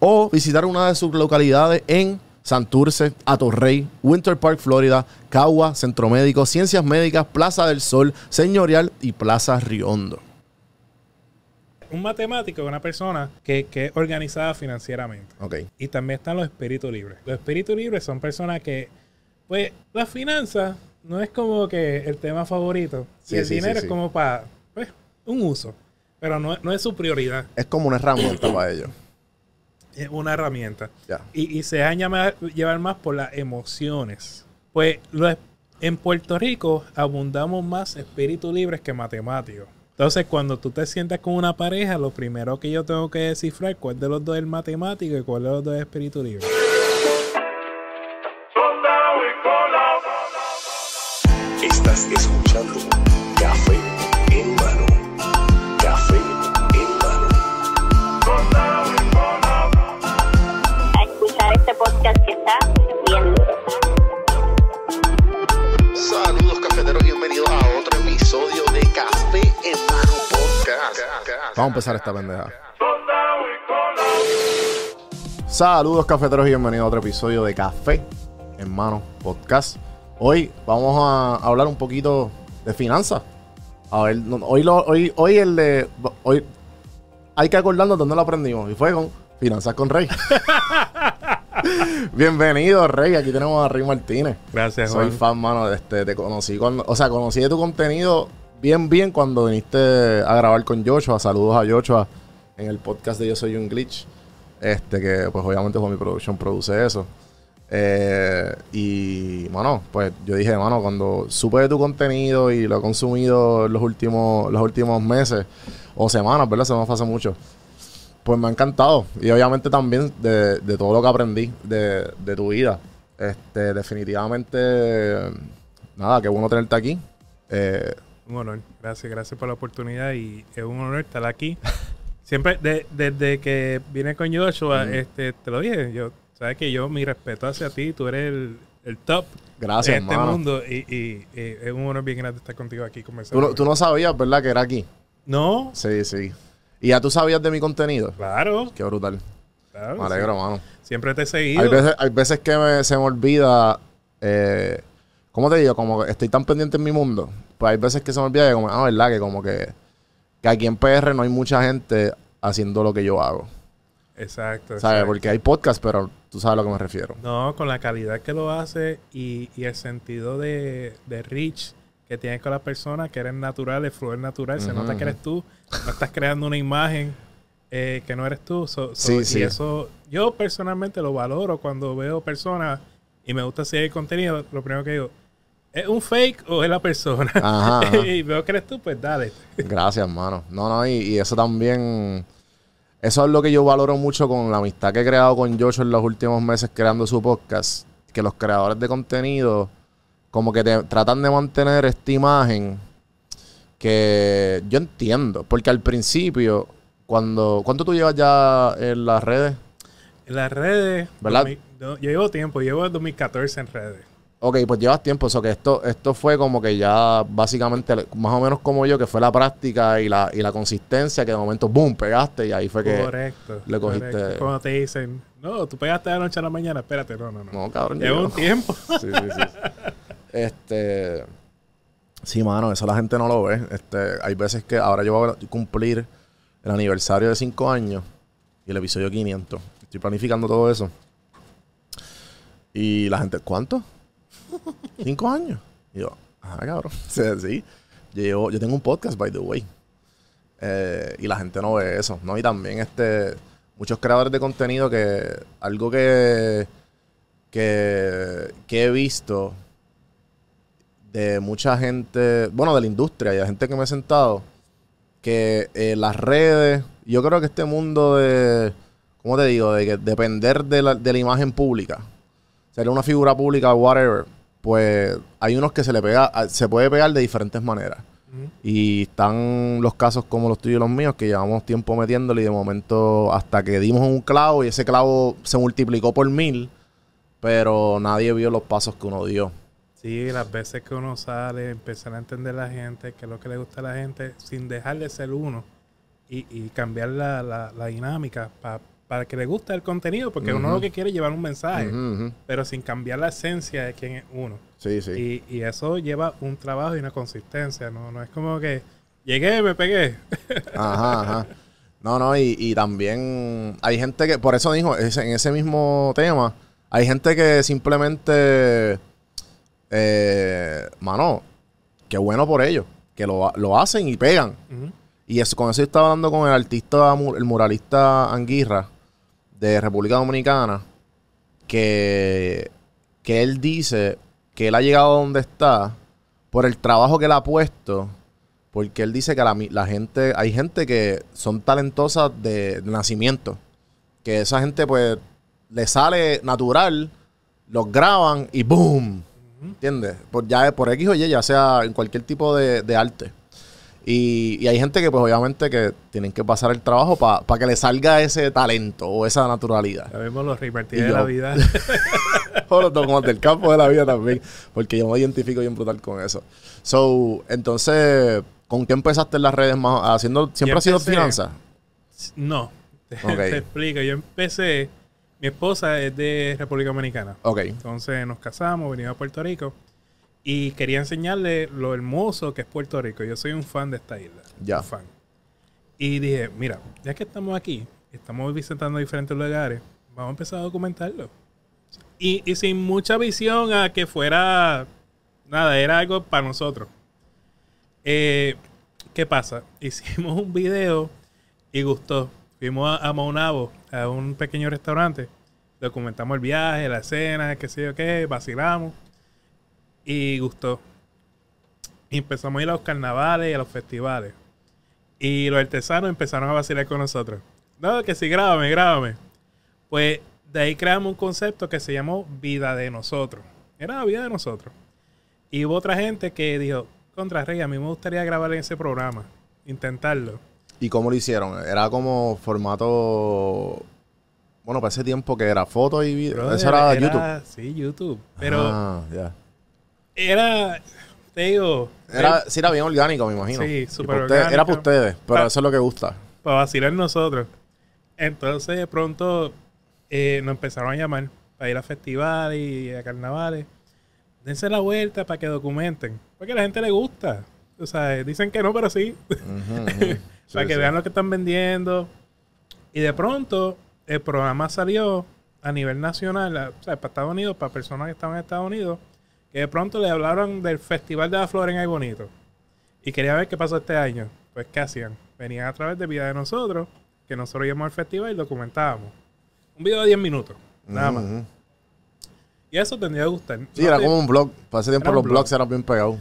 o visitar una de sus localidades en Santurce, Atorrey, Winter Park, Florida, Cagua, Centro Médico, Ciencias Médicas, Plaza del Sol, Señorial y Plaza Riondo. Un matemático es una persona que, que es organizada financieramente. Ok. Y también están los espíritus libres. Los espíritus libres son personas que, pues, las finanzas no es como que el tema favorito. Sí, y el sí, dinero sí. es como para, pues, un uso. Pero no, no es su prioridad. Es como una herramienta para ellos. Es una herramienta. Y, y se dejan llamar- llevar más por las emociones. Pues los- en Puerto Rico abundamos más espíritus libres que matemáticos. Entonces, cuando tú te sientas con una pareja, lo primero que yo tengo que descifrar cuál de los dos es el matemático y cuál de los dos es espíritu libre. Estás escuchando Vamos a empezar esta pendeja. Saludos cafeteros y bienvenidos a otro episodio de Café en Mano Podcast. Hoy vamos a hablar un poquito de finanzas. A ver, no- hoy, lo, hoy, hoy el de. Hoy hay que acordarnos dónde lo aprendimos. Y fue con Finanzas con Rey. Bienvenido, Rey. Aquí tenemos a Rey Martínez. Gracias, Soy Juan. fan, mano. Este, te conocí cuando. O sea, conocí de tu contenido bien, bien cuando viniste a grabar con Joshua. Saludos a Joshua en el podcast de Yo Soy un Glitch. Este, que pues obviamente mi Production produce eso. Eh, y, mano, pues yo dije, mano, cuando supe de tu contenido y lo he consumido los últimos, los últimos meses o semanas, ¿verdad? Se me hace mucho. Pues me ha encantado. Y obviamente también de, de todo lo que aprendí de, de tu vida. Este, definitivamente, nada, qué bueno tenerte aquí. Eh, Un honor. Gracias, gracias por la oportunidad y es un honor estar aquí. Siempre, de- desde que vine con Joshua, este, te lo dije, yo, sabes que yo, mi respeto hacia ti, tú eres el, el top Gracias, de este mundo y, y- y es un honor bien grande estar contigo aquí tú, conversando. no, tú no sabías, ¿verdad? Que era aquí. No, Sí, sí. Y ya tú sabías de mi contenido. claro, Qué brutal. claro, Me alegro, mano. sí. Siempre te he seguido. Hay veces, hay veces que me- se me olvida. Eh, ¿Cómo te digo? Como estoy tan pendiente en mi mundo. Pues hay veces que se me olvida que, como, ah, ¿verdad? Que como que, que aquí en PR no hay mucha gente haciendo lo que yo hago. Exacto. ¿Sabes? Porque hay podcast, pero tú sabes a lo que me refiero. No, con la calidad que lo hace y, y el sentido de, de reach que tienes con la persona, que eres natural, el fluir natural, se nota que eres tú, no estás creando una imagen eh, que no eres tú. So- so- Sí, y sí. eso yo personalmente lo valoro cuando veo personas y me gusta seguir el contenido, lo primero que digo, ¿es un fake o es la persona? Ajá, ajá. y veo que eres tú, pues dale. Gracias, hermano. No, no, y, y eso también. Eso es lo que yo valoro mucho con la amistad que he creado con Joshua en los últimos meses creando su podcast. Que los creadores de contenido, como que te tratan de mantener esta imagen que yo entiendo. Porque al principio, cuando. ¿Cuánto tú llevas ya en las redes? En las redes, ¿Verdad? 2000 no, yo llevo tiempo, llevo desde 2014 en redes. Ok, pues llevas tiempo, eso que esto, esto fue como que ya básicamente, más o menos como yo, que fue la práctica y la, y la consistencia, que de momento, boom, pegaste y ahí fue que... Correcto. le cogiste- correcto. Cuando te dicen, no, tú pegaste de la noche a la mañana, espérate, no, no, no. No, cabrón. Lleva un tiempo. Sí, sí, sí. Este. Sí, mano, eso la gente no lo ve. Este, hay veces que ahora yo voy a cumplir el aniversario de 5 años y el episodio 500. Estoy planificando todo eso. Y la gente, ¿cuánto? ¿Cinco años? Y yo, ah, cabrón. Sí. Yo, yo tengo un podcast, by the way. Eh, y la gente no ve eso, ¿no? Y también este muchos creadores de contenido que algo que que, que he visto de mucha gente, bueno, de la industria y de gente que me he sentado, que eh, las redes, yo creo que este mundo de, ¿cómo te digo? De que depender de la, de la imagen pública, ser una figura pública, whatever, pues hay unos que se le pega, a- se puede pegar de diferentes maneras. Y están los casos como los tuyos y los míos, que llevamos tiempo metiéndole y de momento hasta que dimos un clavo y ese clavo se multiplicó por mil, pero nadie vio los pasos que uno dio. Sí, las veces que uno sale, empezar a entender a la gente, qué es lo que le gusta a la gente, sin dejar de ser uno y, y cambiar la, la- la dinámica pa- para que le guste el contenido, porque uno lo que quiere es llevar un mensaje, pero sin cambiar la esencia de quién es uno. Sí, sí. Y, y eso lleva un trabajo y una consistencia, ¿no? No es como que llegué, me pegué. Ajá, ajá. No, no, y, y también hay gente que, por eso dijo, en ese mismo tema, hay gente que simplemente, eh, mano, qué bueno por ellos, que lo, lo hacen y pegan. Y eso, con eso yo estaba hablando con el artista, el muralista Anguirra de República Dominicana, que, que él dice que él ha llegado a donde está por el trabajo que él ha puesto, porque él dice que la, la gente, hay gente que son talentosas de, de nacimiento, que esa gente pues le sale natural, los graban y ¡boom! ¿Entiendes? Por, ya, por X o Y, ya sea en cualquier tipo de, de arte. Y, y hay gente que, pues, obviamente, que tienen que pasar el trabajo para que le salga ese talento o esa naturalidad. Ya vemos los repartidos Y de la vida. o los como del campo de la vida también. Porque yo me identifico bien brutal con eso. So, entonces, ¿con qué empezaste en las redes más? Haciendo, ¿Siempre Yo ha sido finanzas? no, te, Ok. te explico. Yo empecé, mi esposa es de República Dominicana. Ok. Entonces nos casamos, venimos a Puerto Rico y quería enseñarle lo hermoso que es Puerto Rico. Yo soy un fan de esta isla. Ya. Un fan. Y dije, mira, ya que estamos aquí, estamos visitando diferentes lugares, vamos a empezar a documentarlo. Y, y sin mucha visión a que fuera nada, era algo para nosotros. Eh, ¿Qué pasa? Hicimos un video y gustó. Fuimos a, a Maunabo, a un pequeño restaurante. Documentamos el viaje, la cena, qué sé yo qué, vacilamos. Y gustó. Y empezamos a ir a los carnavales y a los festivales. Y los artesanos empezaron a vacilar con nosotros. No, que sí, grábame, grábame. Pues de ahí creamos un concepto que se llamó Vida de Nosotros. Era la vida de nosotros. Y hubo otra gente que dijo, contra Rey, a mí me gustaría grabar en ese programa. Intentarlo. ¿Y cómo lo hicieron? Era como formato. Bueno, para ese tiempo que era foto y video. Eso era, YouTube. Sí, YouTube. Pero Ah. Era, te digo, Era, sí, era bien orgánico, me imagino. Sí, súper ustedes- Era para orgánico. ustedes, pero Pa- eso es lo que gusta. para vacilar nosotros. Entonces de pronto eh, nos empezaron a llamar para ir a festivales y a carnavales. Dense la vuelta para que documenten. Porque a la gente le gusta. O sea, dicen que no, pero sí. Para que sí. vean lo que están vendiendo. Y de pronto el programa salió a nivel nacional, o sea, para Estados Unidos, para personas que estaban en Estados Unidos, que de pronto le hablaron del Festival de la Flor en Ay Bonito. Y quería ver qué pasó este año. Pues, ¿qué hacían? Venían a través de Vida de Nosotros, que nosotros íbamos al festival y documentábamos. Un video de 10 minutos, nada más. Y eso tendría que gustar. Sí, No era como un blog. Ese tiempo los blog. blogs eran bien pegados.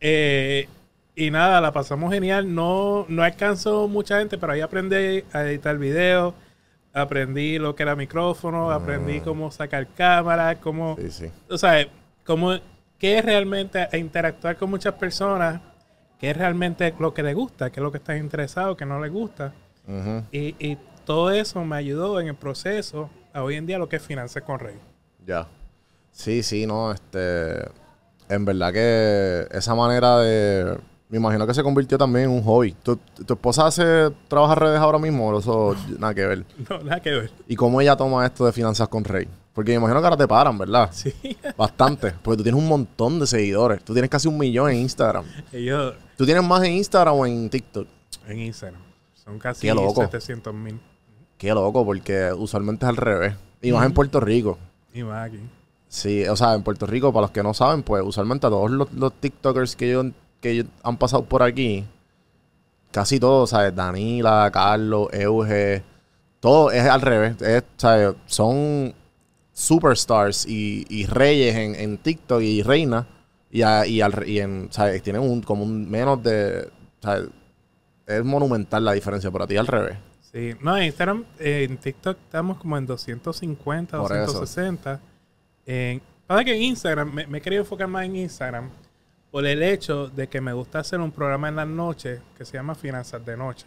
Eh, y nada, la pasamos genial. No, no alcanzó mucha gente, pero ahí aprendí a editar videos. Aprendí lo que era micrófono, aprendí cómo sacar cámara, cómo, Sí, sí. o sea, cómo, qué es realmente interactuar con muchas personas, qué es realmente lo que les gusta, qué es lo que están interesados, qué no les gusta. Y, y todo eso me ayudó en el proceso a hoy en día lo que es Finanzas con Rey. Ya. Sí, sí, no, este. En verdad que esa manera de. Me imagino que se convirtió también en un hobby. ¿Tu, tu esposa hace trabaja redes ahora mismo? Eso nada que ver. No, nada que ver. ¿Y cómo ella toma esto de finanzas con Rey? Porque me imagino que ahora te paran, ¿verdad? Sí, Bastante. Porque tú tienes un montón de seguidores. Tú tienes casi un millón en Instagram. ellos ¿Tú tienes más en Instagram o en TikTok? en Instagram son casi Qué loco. 700 mil. Qué loco, porque usualmente es al revés. Y más en Puerto Rico. Y más aquí. Sí, o sea, en Puerto Rico, para los que no saben, pues usualmente a todos los, los TikTokers que, yo, que yo- han pasado por aquí, casi todos, ¿sabes? Danila, Carlos, Euge, todo es al revés. Es, ¿sabes? Son superstars y, y reyes en, en TikTok y reinas. Y, a- y, al, y en, ¿sabes? Tienen un, como un menos de. ¿sabes? Es monumental la diferencia, pero a ti al revés. Sí, no, en Instagram, eh, en TikTok estamos como en 250, Por eso. 260. En, pasa que en Instagram, me, me he querido enfocar más en Instagram por el hecho de que me gusta hacer un programa en las noches que se llama Finanzas de Noche.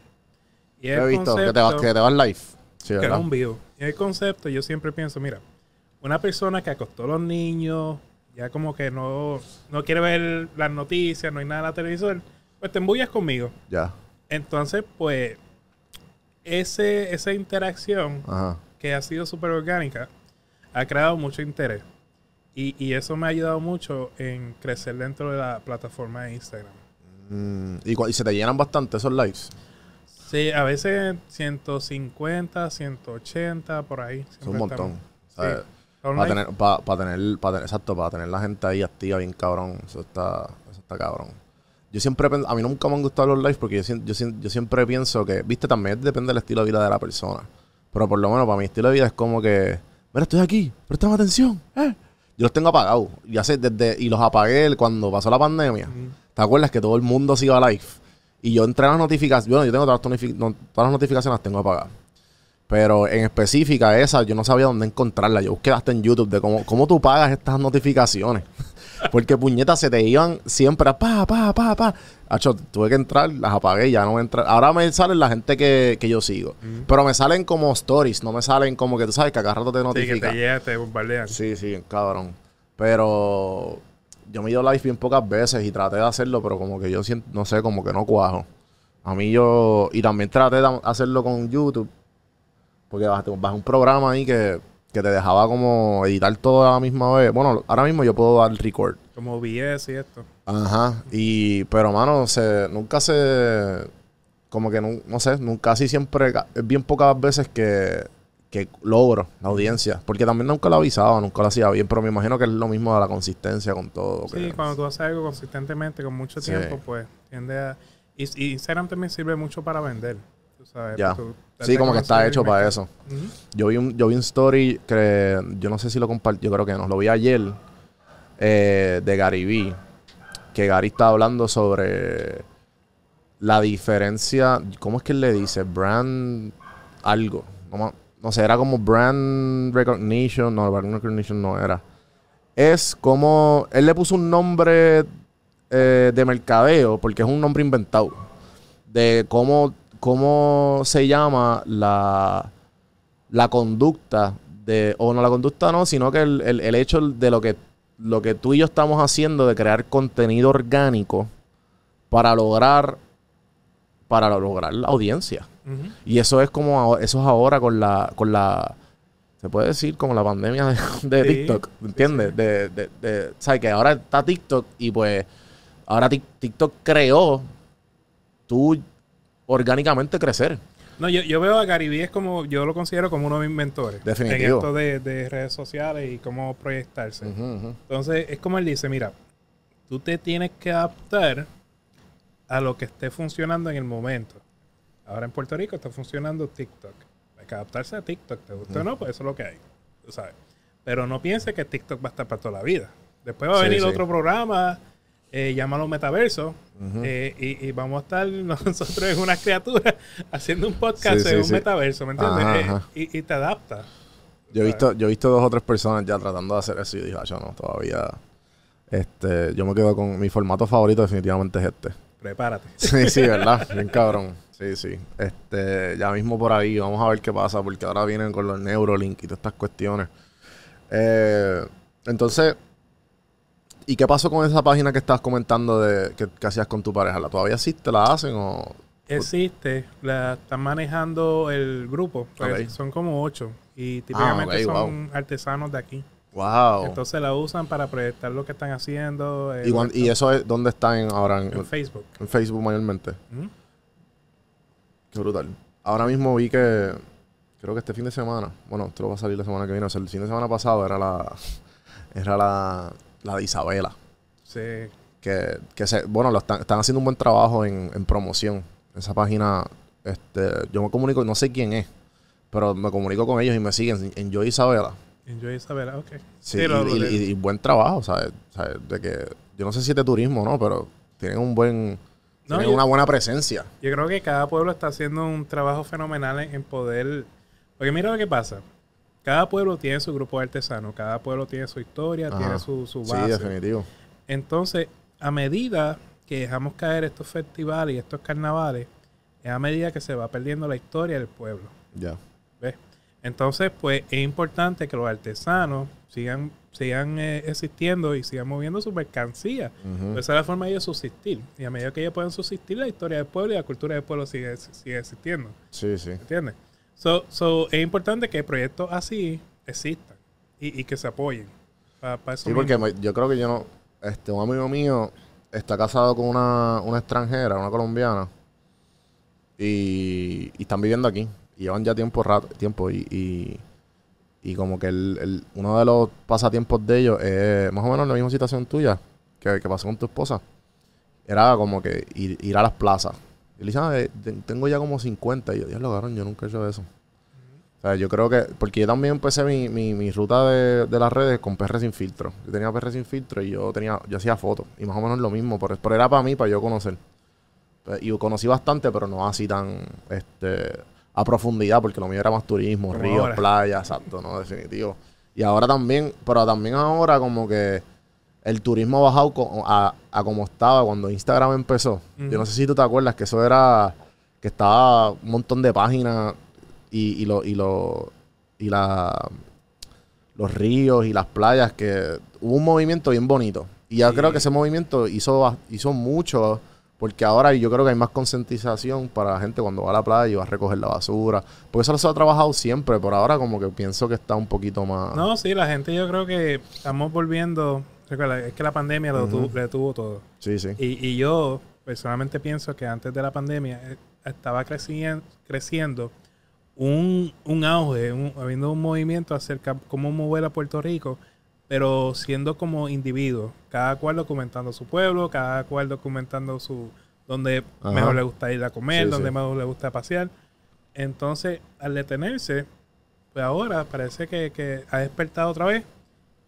Y He visto que te vas, que te vas live. Sí, que es ¿verdad? un vivo. Y el concepto, yo siempre pienso, mira, una persona que acostó a los niños, ya como que no, no quiere ver las noticias, no hay nada en la televisor, pues te embullas conmigo. Ya. Entonces, pues, ese, esa interacción Ajá. que ha sido súper orgánica ha creado mucho interés. Y, y eso me ha ayudado mucho en crecer dentro de la plataforma de Instagram. Mm, y, y se te llenan bastante esos lives. Sí, a veces 150, 180, por ahí. Es un montón. Sí. Para tener, para, para tener, para tener, exacto, para tener la gente ahí activa bien cabrón. Eso está, eso está cabrón. Yo siempre, a mí nunca me han gustado los lives porque yo, yo, yo siempre pienso que, viste, también depende del estilo de vida de la persona. Pero por lo menos para mi estilo de vida es como que, mira, estoy aquí, préstame atención. eh". Yo los tengo apagados. Y, hace desde, y los apagué cuando pasó la pandemia. ¿Te acuerdas que todo el mundo se iba a live? Y yo entré a las notificaciones, bueno, yo tengo todas las, todas las notificaciones las tengo apagadas. Pero en específica esa, yo no sabía dónde encontrarla. Yo busqué hasta en YouTube de cómo, cómo tú pagas estas notificaciones. Porque puñetas se te iban siempre a pa, pa, pa, pa. Hacho, tuve que entrar, las apagué y ya no me entra. Ahora me salen la gente que, que yo sigo. Pero me salen como stories, no me salen como que tú sabes que a cada rato te Sí, que te llega, te bombardean. Sí, sí, cabrón. Pero yo me he ido live bien pocas veces y traté de hacerlo, pero como que yo siento, no sé, como que no cuajo. A mí yo, y también traté de hacerlo con YouTube, porque bajé, bajé un programa ahí que, que te dejaba como editar todo a la misma vez. Bueno, ahora mismo yo puedo dar record. Como OBS y esto. Ajá. Y, pero mano, se, nunca se, como que no, no sé, nunca, casi siempre, es bien pocas veces que, que logro la audiencia. Porque también nunca lo avisaba, nunca lo hacía bien, pero me imagino que es lo mismo de la consistencia con todo. Sí, que- cuando tú haces algo consistentemente, con mucho Sí. tiempo, pues tiende a... Y, y Instagram también sirve mucho para vender. Tú sabes. Ya. tú- Sí, como que está hecho para eso. Yo vi un, yo vi un story que yo no sé si lo compartí, yo creo que no, lo vi ayer eh, de Gary Vee, que Gary estaba hablando sobre la diferencia, ¿cómo es que él le dice? Brand algo, no sé, era como brand recognition, no, brand recognition no era. Es como, él le puso un nombre eh, de mercadeo, porque es un nombre inventado, de cómo, cómo se llama la, la conducta de, o no la conducta no, sino que el, el- el hecho de lo que, lo que tú y yo estamos haciendo de crear contenido orgánico para lograr, para lograr la audiencia. Y eso es como, eso es ahora con la, con la, se puede decir como la pandemia de, de Sí, TikTok, ¿entiendes? sí. De, de, de- ¿sabes? Que ahora está TikTok y pues ahora Tik- TikTok creó tú orgánicamente crecer. No, yo, yo veo a Vee es como, yo lo considero como uno de mis mentores. Definitivo. En esto de, de redes sociales y cómo proyectarse. Entonces, es como él dice, mira, tú te tienes que adaptar a lo que esté funcionando en el momento. Ahora en Puerto Rico está funcionando TikTok. Hay que adaptarse a TikTok, ¿te gusta o no? Pues eso es lo que hay, tú sabes. Pero no piense que TikTok va a estar para toda la vida. Después va a Sí, venir sí. otro programa, eh, llámalo Metaverso, eh, y, y vamos a estar nosotros en una criatura haciendo un podcast Sí, sí, en un sí. Metaverso, ¿me entiendes? Ajá, Eh, ajá. y, y te adapta. Yo he visto, yo he visto dos o tres personas ya tratando de hacer eso y dije, "Ah, yo no, todavía. Este, yo me quedo con mi formato favorito definitivamente es este. Prepárate. Sí, sí, ¿verdad? Bien cabrón. Sí, sí. Este, ya mismo por ahí, vamos a ver qué pasa, porque ahora vienen con los Neurolink y todas estas cuestiones. Eh, entonces, ¿y qué pasó con esa página que estabas comentando de que, que hacías con tu pareja? ¿La todavía existe? ¿La hacen o...? Existe, la están manejando el grupo, pues, son como ocho y típicamente Ah, ok, son artesanos de aquí. ¡Wow! Entonces la usan para proyectar lo que están haciendo eh, ¿Y, eso es dónde están ahora? En, en Facebook. en Facebook mayormente. Ujú. Qué brutal. Ahora mismo vi que, creo que este fin de semana, bueno, esto va a salir la semana que viene, o sea, el fin de semana pasado era la, era la, la de Isabela. Sí. Que, que se, bueno, lo están, están haciendo un buen trabajo en, en promoción. Esa página, este, yo me comunico, no sé quién es, pero me comunico con ellos y me siguen en Yo Isabela. Enjoy Isabela, ok. Sí, Sí, lo- y, lo y- buen trabajo, ¿sabes? ¿sabes? De que, yo no sé si es de turismo, ¿no? Pero tienen un buen... No, tienen yo- una buena presencia. Yo creo que cada pueblo está haciendo un trabajo fenomenal en, en poder... Porque mira lo que pasa. Cada pueblo tiene su grupo de artesanos, cada pueblo tiene su historia, Ajá. tiene su, su Sí, base. definitivo. Entonces, a medida que dejamos caer estos festivales y estos carnavales, es a medida que se va perdiendo la historia del pueblo. Ya. ¿ves? Entonces, pues es importante que los artesanos sigan, sigan eh, existiendo y sigan moviendo su mercancía. Esa es la forma de ellos subsistir. Y a medida que ellos puedan subsistir, la historia del pueblo y la cultura del pueblo sigue, sigue existiendo. Sí, sí. ¿Entiendes? So, so, es importante que proyectos así existan y, y que se apoyen. Pa- pa eso Sí, porque mismo. yo creo que yo no. Este, un amigo mío está casado con una, una extranjera, una colombiana. Y, y están viviendo aquí. Y llevan ya tiempo rato, tiempo. Y, y, y como que el, el- uno de los pasatiempos de ellos es más o menos la misma situación tuya que, que pasó con tu esposa. Era como que ir, ir a las plazas. Y le ah, eh, te- tengo ya como 50. Y yo, Dios lo cabrón, yo nunca he hecho eso. O sea, yo creo que, porque yo también empecé mi, mi, mi ruta de, de las redes con PR sin filtro. Yo tenía PR sin filtro y yo tenía, yo hacía fotos. Y más o menos lo mismo, pero, pero era para mí, para yo conocer. Pues, Y conocí bastante, pero no así tan este, a profundidad, porque lo mío era más turismo, ríos, playas, exacto, ¿no? Definitivo. Y ahora también, pero también ahora como que el turismo ha bajado a, a como estaba cuando Instagram empezó. Yo no sé si tú te acuerdas que eso era, que estaba un montón de páginas y, y lo, y lo, y la, los ríos y las playas, que hubo un movimiento bien bonito. Y yo Sí. creo que ese movimiento hizo, hizo mucho, porque ahora yo creo que hay más concientización para la gente cuando va a la playa y va a recoger la basura. Porque eso se ha trabajado siempre, pero ahora como que pienso que está un poquito más... No, sí, la gente yo creo que estamos volviendo... Recuerda, es que la pandemia lo Ujú. detuvo- detuvo todo. Sí, sí. Y, y yo personalmente pienso que antes de la pandemia eh, estaba crecien- creciendo un, un auge, un- habiendo un movimiento acerca de cómo mover a Puerto Rico, pero siendo como individuos, cada cual documentando su pueblo, cada cual documentando su donde Ajá. mejor le gusta ir a comer, Sí, donde sí. mejor le gusta pasear. Entonces, al detenerse, pues ahora parece que, que ha despertado otra vez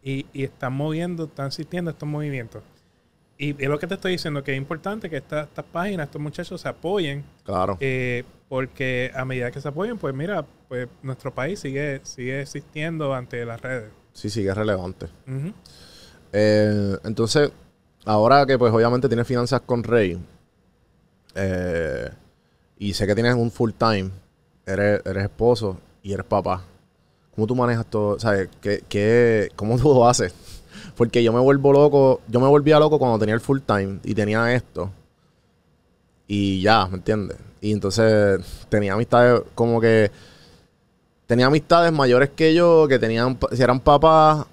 y, y están moviendo, están existiendo estos movimientos. Y es lo que te estoy diciendo, que es importante que esta- estas páginas, estos muchachos se apoyen, Claro. eh, porque a medida que se apoyen, pues mira, pues nuestro país sigue, sigue existiendo ante las redes. Sí, es relevante. Eh, entonces, ahora que pues obviamente tienes finanzas con Rey, eh, y sé que tienes un full time, eres, eres esposo y eres papá. ¿Cómo tú manejas todo? ¿Sabes? ¿Qué, qué, ¿Cómo tú lo haces? Porque yo me vuelvo loco, yo me volvía loco cuando tenía el full time y tenía esto. Y ya, ¿me entiendes? Y entonces tenía amistades como que... Tenía amistades mayores que yo que tenían, si eran papás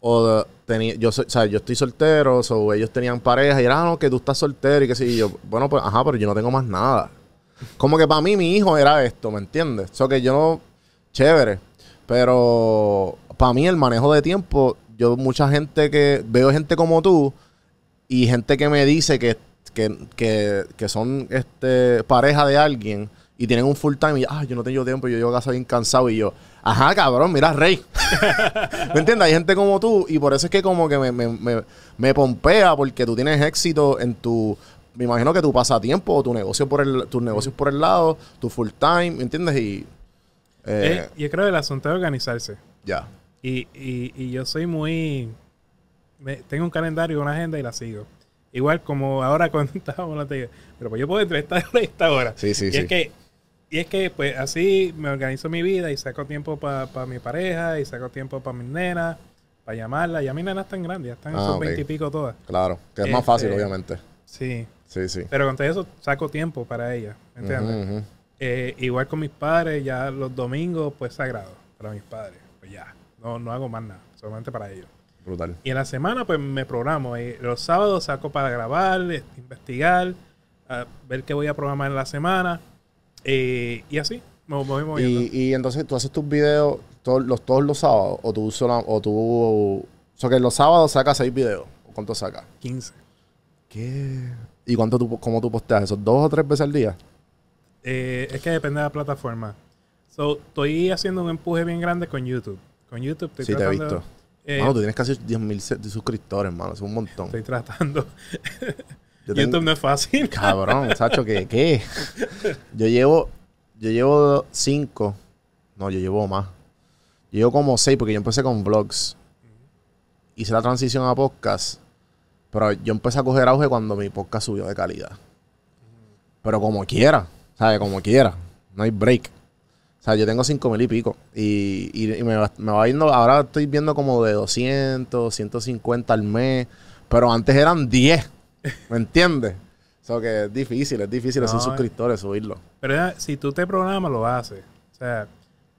o tenía, yo soy, o yo estoy soltero, o ellos tenían pareja y era, ah, no, que tú estás soltero y que sí, y yo, bueno, pues, ajá, pero yo no tengo más nada. Como que para mí mi hijo era esto, ¿me entiendes? O sea, que yo chévere, pero para mí el manejo de tiempo, yo mucha gente que, veo gente como tú y gente que me dice que, que, que, que son este, pareja de alguien y tienen un full time y, ah, yo no tengo tiempo, yo llego a casa bien cansado y yo, ajá, cabrón, mira, Rey. ¿Me entiendes? Hay gente como tú y por eso es que como que me, me, me, me pompea porque tú tienes éxito en tu... Me imagino que tu pasatiempo o tu negocio por el, tus negocios por el lado, tu full time, ¿me entiendes? Y... eh, Eh, yo creo que el asunto es organizarse. ya. Y, y, y yo soy muy... me- tengo un calendario, una agenda y la sigo. Igual como ahora cuando estábamos digo, pero pues yo puedo entre esta hora y esta hora. Sí, sí, y sí. es que y es que pues así me organizo mi vida y saco tiempo para mi pareja y saco tiempo para mis nenas, para llamarla. Ya mis nenas están grandes, ya están en Ah, sus veintipico todas. Claro. Que es más fácil, Este, obviamente. Sí. Sí, sí. Pero con todo eso saco tiempo para ellas. ¿Entiendes? Ujú. Eh, igual con mis padres, ya los domingos, pues sagrado para mis padres. Pues ya, no, no hago más nada, solamente para ellos. Brutal. Y en la semana, pues me programo. Y los sábados saco para grabar, eh, investigar, a ver qué voy a programar en la semana. eh, y así, me me voy moviendo. Y, y entonces tú haces tus videos todos los, todos los sábados o tú sola- o tú o sea que los sábados sacas seis videos. ¿O ¿Cuánto sacas? 15. ¿Qué? ¿Y cuánto tú, cómo tú posteas eso? ¿Dos o tres veces al día? Eh, es que depende de la plataforma. So, estoy haciendo un empuje bien grande con YouTube. Con YouTube estoy sí, te he visto. eh, Mano, tú tienes casi 10.000 se- suscriptores, mano. Es un montón. Estoy tratando. Yo tengo- YouTube no es fácil. Cabrón, Sacho, ¿qué? ¿Qué? Yo llevo, yo llevo cinco. No, yo llevo más. Yo llevo como seis porque yo empecé con vlogs. Hice la transición a podcast. Pero yo empecé a coger auge cuando mi podcast subió de calidad. Pero como quiera, ¿sabes? Como quiera. No hay break. O sea, yo tengo cinco mil y pico. Y, y- y me, va, me va yendo, ahora estoy viendo como de 200, 150 al mes. Pero antes eran 10. ¿Me entiendes? O sea, que es difícil, es difícil hacer No, suscriptores, subirlo. Pero ya, si tú te programas, lo haces. O sea,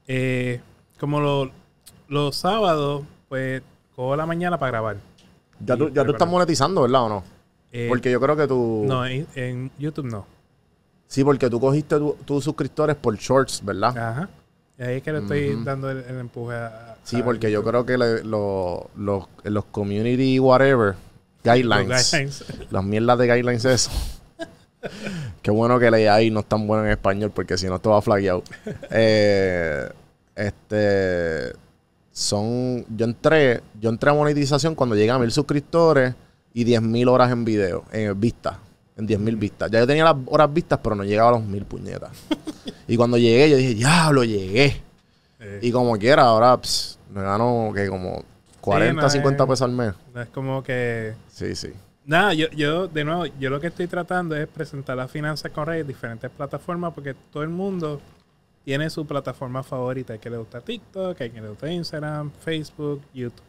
eh, como lo- los sábados, pues cojo la mañana para grabar. Ya, tú, ya tú estás monetizando, ¿verdad o no? Eh, Porque yo creo que tú... No, en, en YouTube no. Sí, porque tú cogiste tu- tus suscriptores por shorts, ¿verdad? Ajá. Y ahí es que le estoy dando el, el empuje a. Sí, a porque yo creo que le- lo- los, los community whatever, guidelines, Los guidelines. las mierdas de guidelines eso. Qué bueno que leí ahí no es tan bueno en español porque si no te va flagueado. Eh, este son yo entré, yo entré a monetización cuando llegué a mil suscriptores y 10 mil horas en video, en vistas, en 10 mil vistas. Ya yo tenía las horas vistas, pero no llegaba a los mil puñetas. y cuando llegué, yo dije, ya lo llegué. Eh, Y como quiera, ahora me gano que como 40, no, 50 eh. pesos al mes. no es como que. Sí, sí. Nada, yo, yo, de nuevo, yo lo que estoy tratando es presentar las finanzas correctas en diferentes plataformas porque todo el mundo tiene su plataforma favorita. Hay que le gusta TikTok, hay que le gusta Instagram, Facebook, YouTube.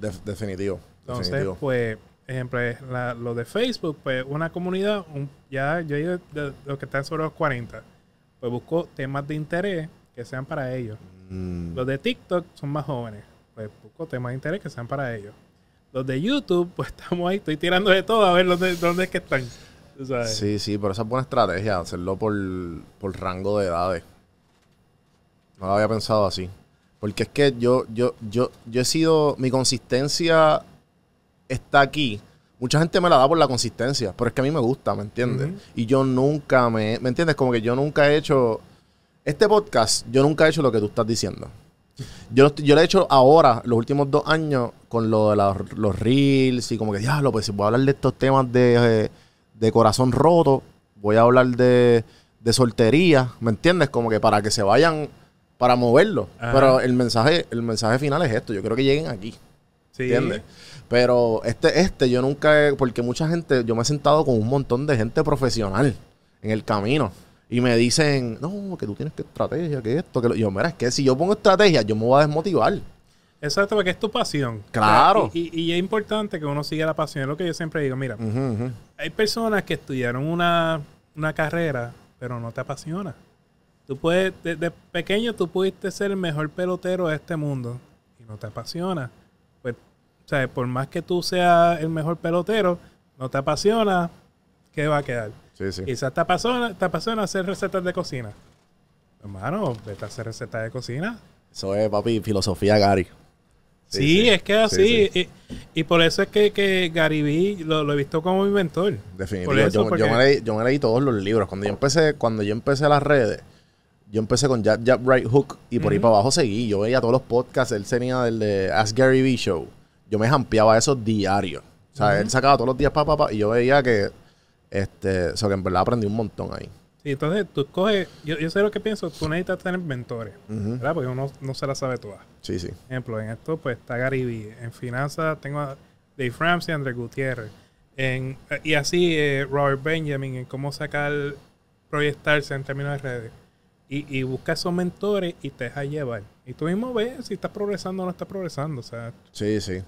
Def- definitivo. Entonces, definitivo. pues, ejemplo, es la- lo de Facebook, pues una comunidad, un- ya yo digo de, los que están sobre los 40, pues busco temas de interés que sean para ellos. Mm, Los de TikTok son más jóvenes, pues busco temas de interés que sean para ellos. Los de YouTube, pues estamos ahí, estoy tirando de todo a ver dónde, dónde es que están. Sabes. Sí, sí, pero esa es buena estrategia, hacerlo por, por rango de edades. No lo había pensado así. Porque es que yo, yo, yo, yo he sido. Mi consistencia está aquí. Mucha gente me la da por la consistencia, pero es que a mí me gusta, ¿me entiendes? Y yo nunca me. ¿Me entiendes? Como que yo nunca he hecho. Este podcast, yo nunca he hecho lo que tú estás diciendo. Yo, yo lo he hecho ahora, los últimos dos años, con lo de la- los reels y como que, diablo, pues si voy a hablar de estos temas de, eh, de corazón roto, voy a hablar de, de soltería, ¿me entiendes? Como que para que se vayan, para moverlo. Ajá. Pero el mensaje, el mensaje final es esto, yo creo que lleguen aquí, Sí. ¿entiendes? Pero este, este, yo nunca he, porque mucha gente, yo me he sentado con un montón de gente profesional en el camino. Y me dicen, no, que tú tienes que estrategia, que esto, que lo... Y yo, mira, es que si yo pongo estrategia, yo me voy a desmotivar. Exacto, porque es tu pasión. Claro. Y, y- y es importante que uno siga la pasión. Es lo que yo siempre digo. Mira, hay personas que estudiaron una, una carrera, pero no te apasiona. Tú puedes, desde pequeño tú pudiste ser el mejor pelotero de este mundo y no te apasiona. O sea, por más que tú seas el mejor pelotero, no te apasiona, ¿qué va a quedar? Sí, sí. Quizás te apasiona, te apasiona hacer recetas de cocina. Hermano, vete a hacer recetas de cocina. Eso es, papi, filosofía Gary. Sí, es que así. Y, y por eso es que, que Gary Vee lo, lo he visto como mi mentor. Definitivo. Por eso, yo, yo porque- me leí, yo me leí todos los libros. Cuando yo empecé, cuando yo empecé las redes, yo empecé con Jab, Jab, Right Hook y por ahí para abajo seguí. Yo veía todos los podcasts. Él tenía del de Ask Gary Vee Show. Yo me jampeaba eso diario. O sea, él sacaba todos los días pa, pa, pa, y yo veía que, este, o sea, que en verdad aprendí un montón ahí. Sí, entonces tú coges, yo, yo sé lo que pienso, tú necesitas tener mentores. ¿verdad? Porque uno no se la sabe todas. Sí, sí. Ejemplo, en esto pues está Gary Vee, en finanzas tengo a Dave Ramsey y Andrés Gutiérrez, en, y así eh, Robert Benjamin, en cómo sacar, proyectarse en términos de redes. Y, y busca esos mentores y te deja llevar. Y tú mismo ves si estás progresando o no estás progresando. O sea, Sí, sí.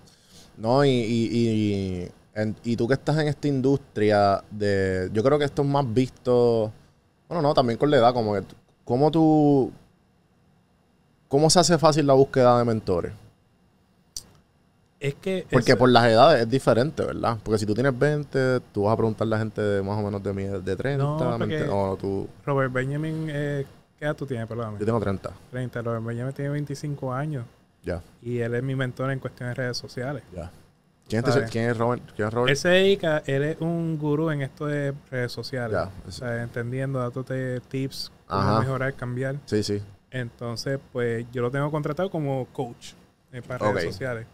No, y, y, y, en- y tú que estás en esta industria de... Yo creo que esto es más visto... Bueno, no, también con la edad, como que... ¿Cómo tú... ¿Cómo se hace fácil la búsqueda de mentores? es que... Porque por las edades es diferente, ¿verdad? Porque si tú tienes 20, tú vas a preguntarle a la gente de más o menos de, mi, de 30. No, porque- mente- o tú... Robert Benjamin, eh, ¿qué edad tú tienes? Perdóname. Yo tengo 30, 30. Robert Benjamin tiene 25 años. ya, Y él es mi mentor en cuestiones de redes sociales. ya. ¿Quién es, ¿quién es Robert? ¿Quién es Robert? Él se dedica, él es un gurú en esto de redes sociales. Ya, o sea, entendiendo, dándote tips, cómo Ajá. mejorar, cambiar. Sí, sí. Entonces, pues yo lo tengo contratado como coach eh, para redes sociales.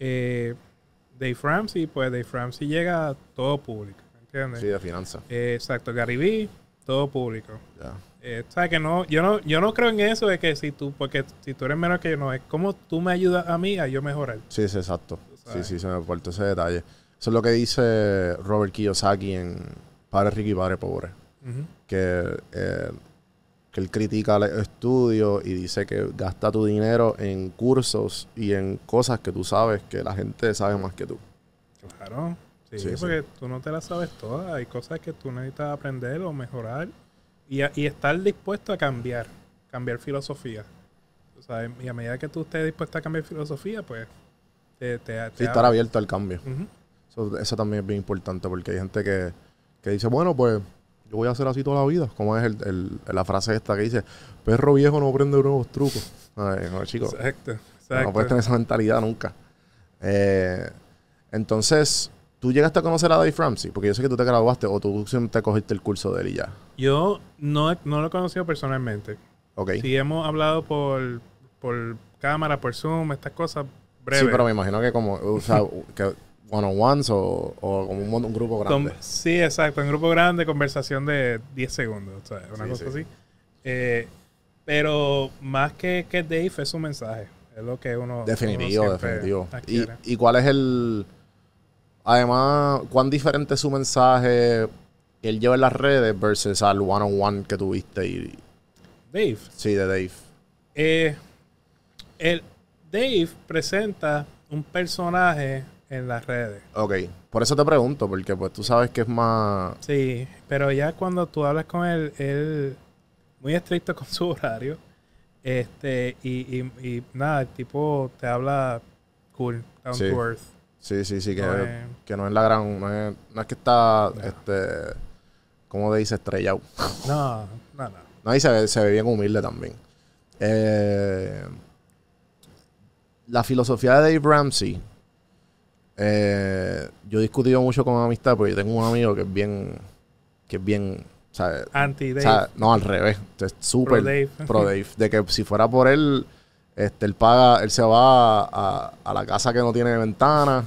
Eh, Dave Ramsey, pues Dave Ramsey llega a todo público. ¿me ¿entiendes? Sí, de finanzas. Eh, exacto, Gary Vee, todo público. Ya. Eh, o sea, que no, yo no, yo no creo en eso de que si tú, porque si tú eres menor que yo, no, es como tú me ayudas a mí a yo mejorar. Sí, sí, exacto. Sí, sí, se me aportó ese detalle. Eso es lo que dice Robert Kiyosaki en Padre Rico y Padre Pobre. Que, eh, que él critica el estudio y dice que gasta tu dinero en cursos y en cosas que tú sabes que la gente sabe más que tú. Claro. Sí, Sí, sí. porque tú no te las sabes todas. Hay cosas que tú necesitas aprender o mejorar. Y, a- y estar dispuesto a cambiar. Cambiar filosofía. O sea, y a medida que tú estés dispuesto a cambiar filosofía, pues te, te, te Sí, estar abierto al cambio. Eso, eso también es bien importante porque hay gente que, que dice, bueno, pues yo voy a hacer así toda la vida. Como es el, el- la frase esta que dice, perro viejo no aprende nuevos trucos. Ay, no, chicos. Exacto. No exacto. puedes tener esa mentalidad nunca. Eh, entonces, ¿tú llegaste a conocer a Dave Ramsey? Porque yo sé que tú te graduaste o tú siempre cogiste el curso de él y ya. Yo no, no lo he conocido personalmente. Ok. Sí hemos hablado por, por cámara, por Zoom, estas cosas breves. Sí, pero me imagino que como, o sea, que one-on-ones o, o como un, un grupo grande. sí, exacto. En grupo grande, conversación de 10 segundos. O sea, una Sí, cosa sí. así. Eh, pero más que, que Dave es su mensaje. Es lo que uno. Definitivo, uno definitivo. ¿Y, adquiere. ¿Y cuál es el... Además, cuán diferente es su mensaje que él lleva en las redes versus al one-on-one que tuviste y... Dave. Sí, de Dave. eh, el, Dave presenta un personaje en las redes. Ok. Por eso te pregunto, porque pues tú sabes que es más... Sí, pero ya cuando tú hablas con él, él muy estricto con su horario. Este, y, y, y nada, el tipo te habla cool, down Sí. to earth. Sí, sí, sí, que No es- que no es la gran... No es, no es que está, No. este... ¿Cómo dice? Estrellado. No, no, no. No, y se ve, se ve bien humilde también. Eh, la filosofía de Dave Ramsey. eh, yo he discutido mucho con amistad porque yo tengo un amigo que es bien. que es bien. O sea, Anti o Dave. sea, no, al revés. Es súper Pro Dave. pro Dave. De que si fuera por él, este, él paga, él se va a, a la casa que no tiene ventana,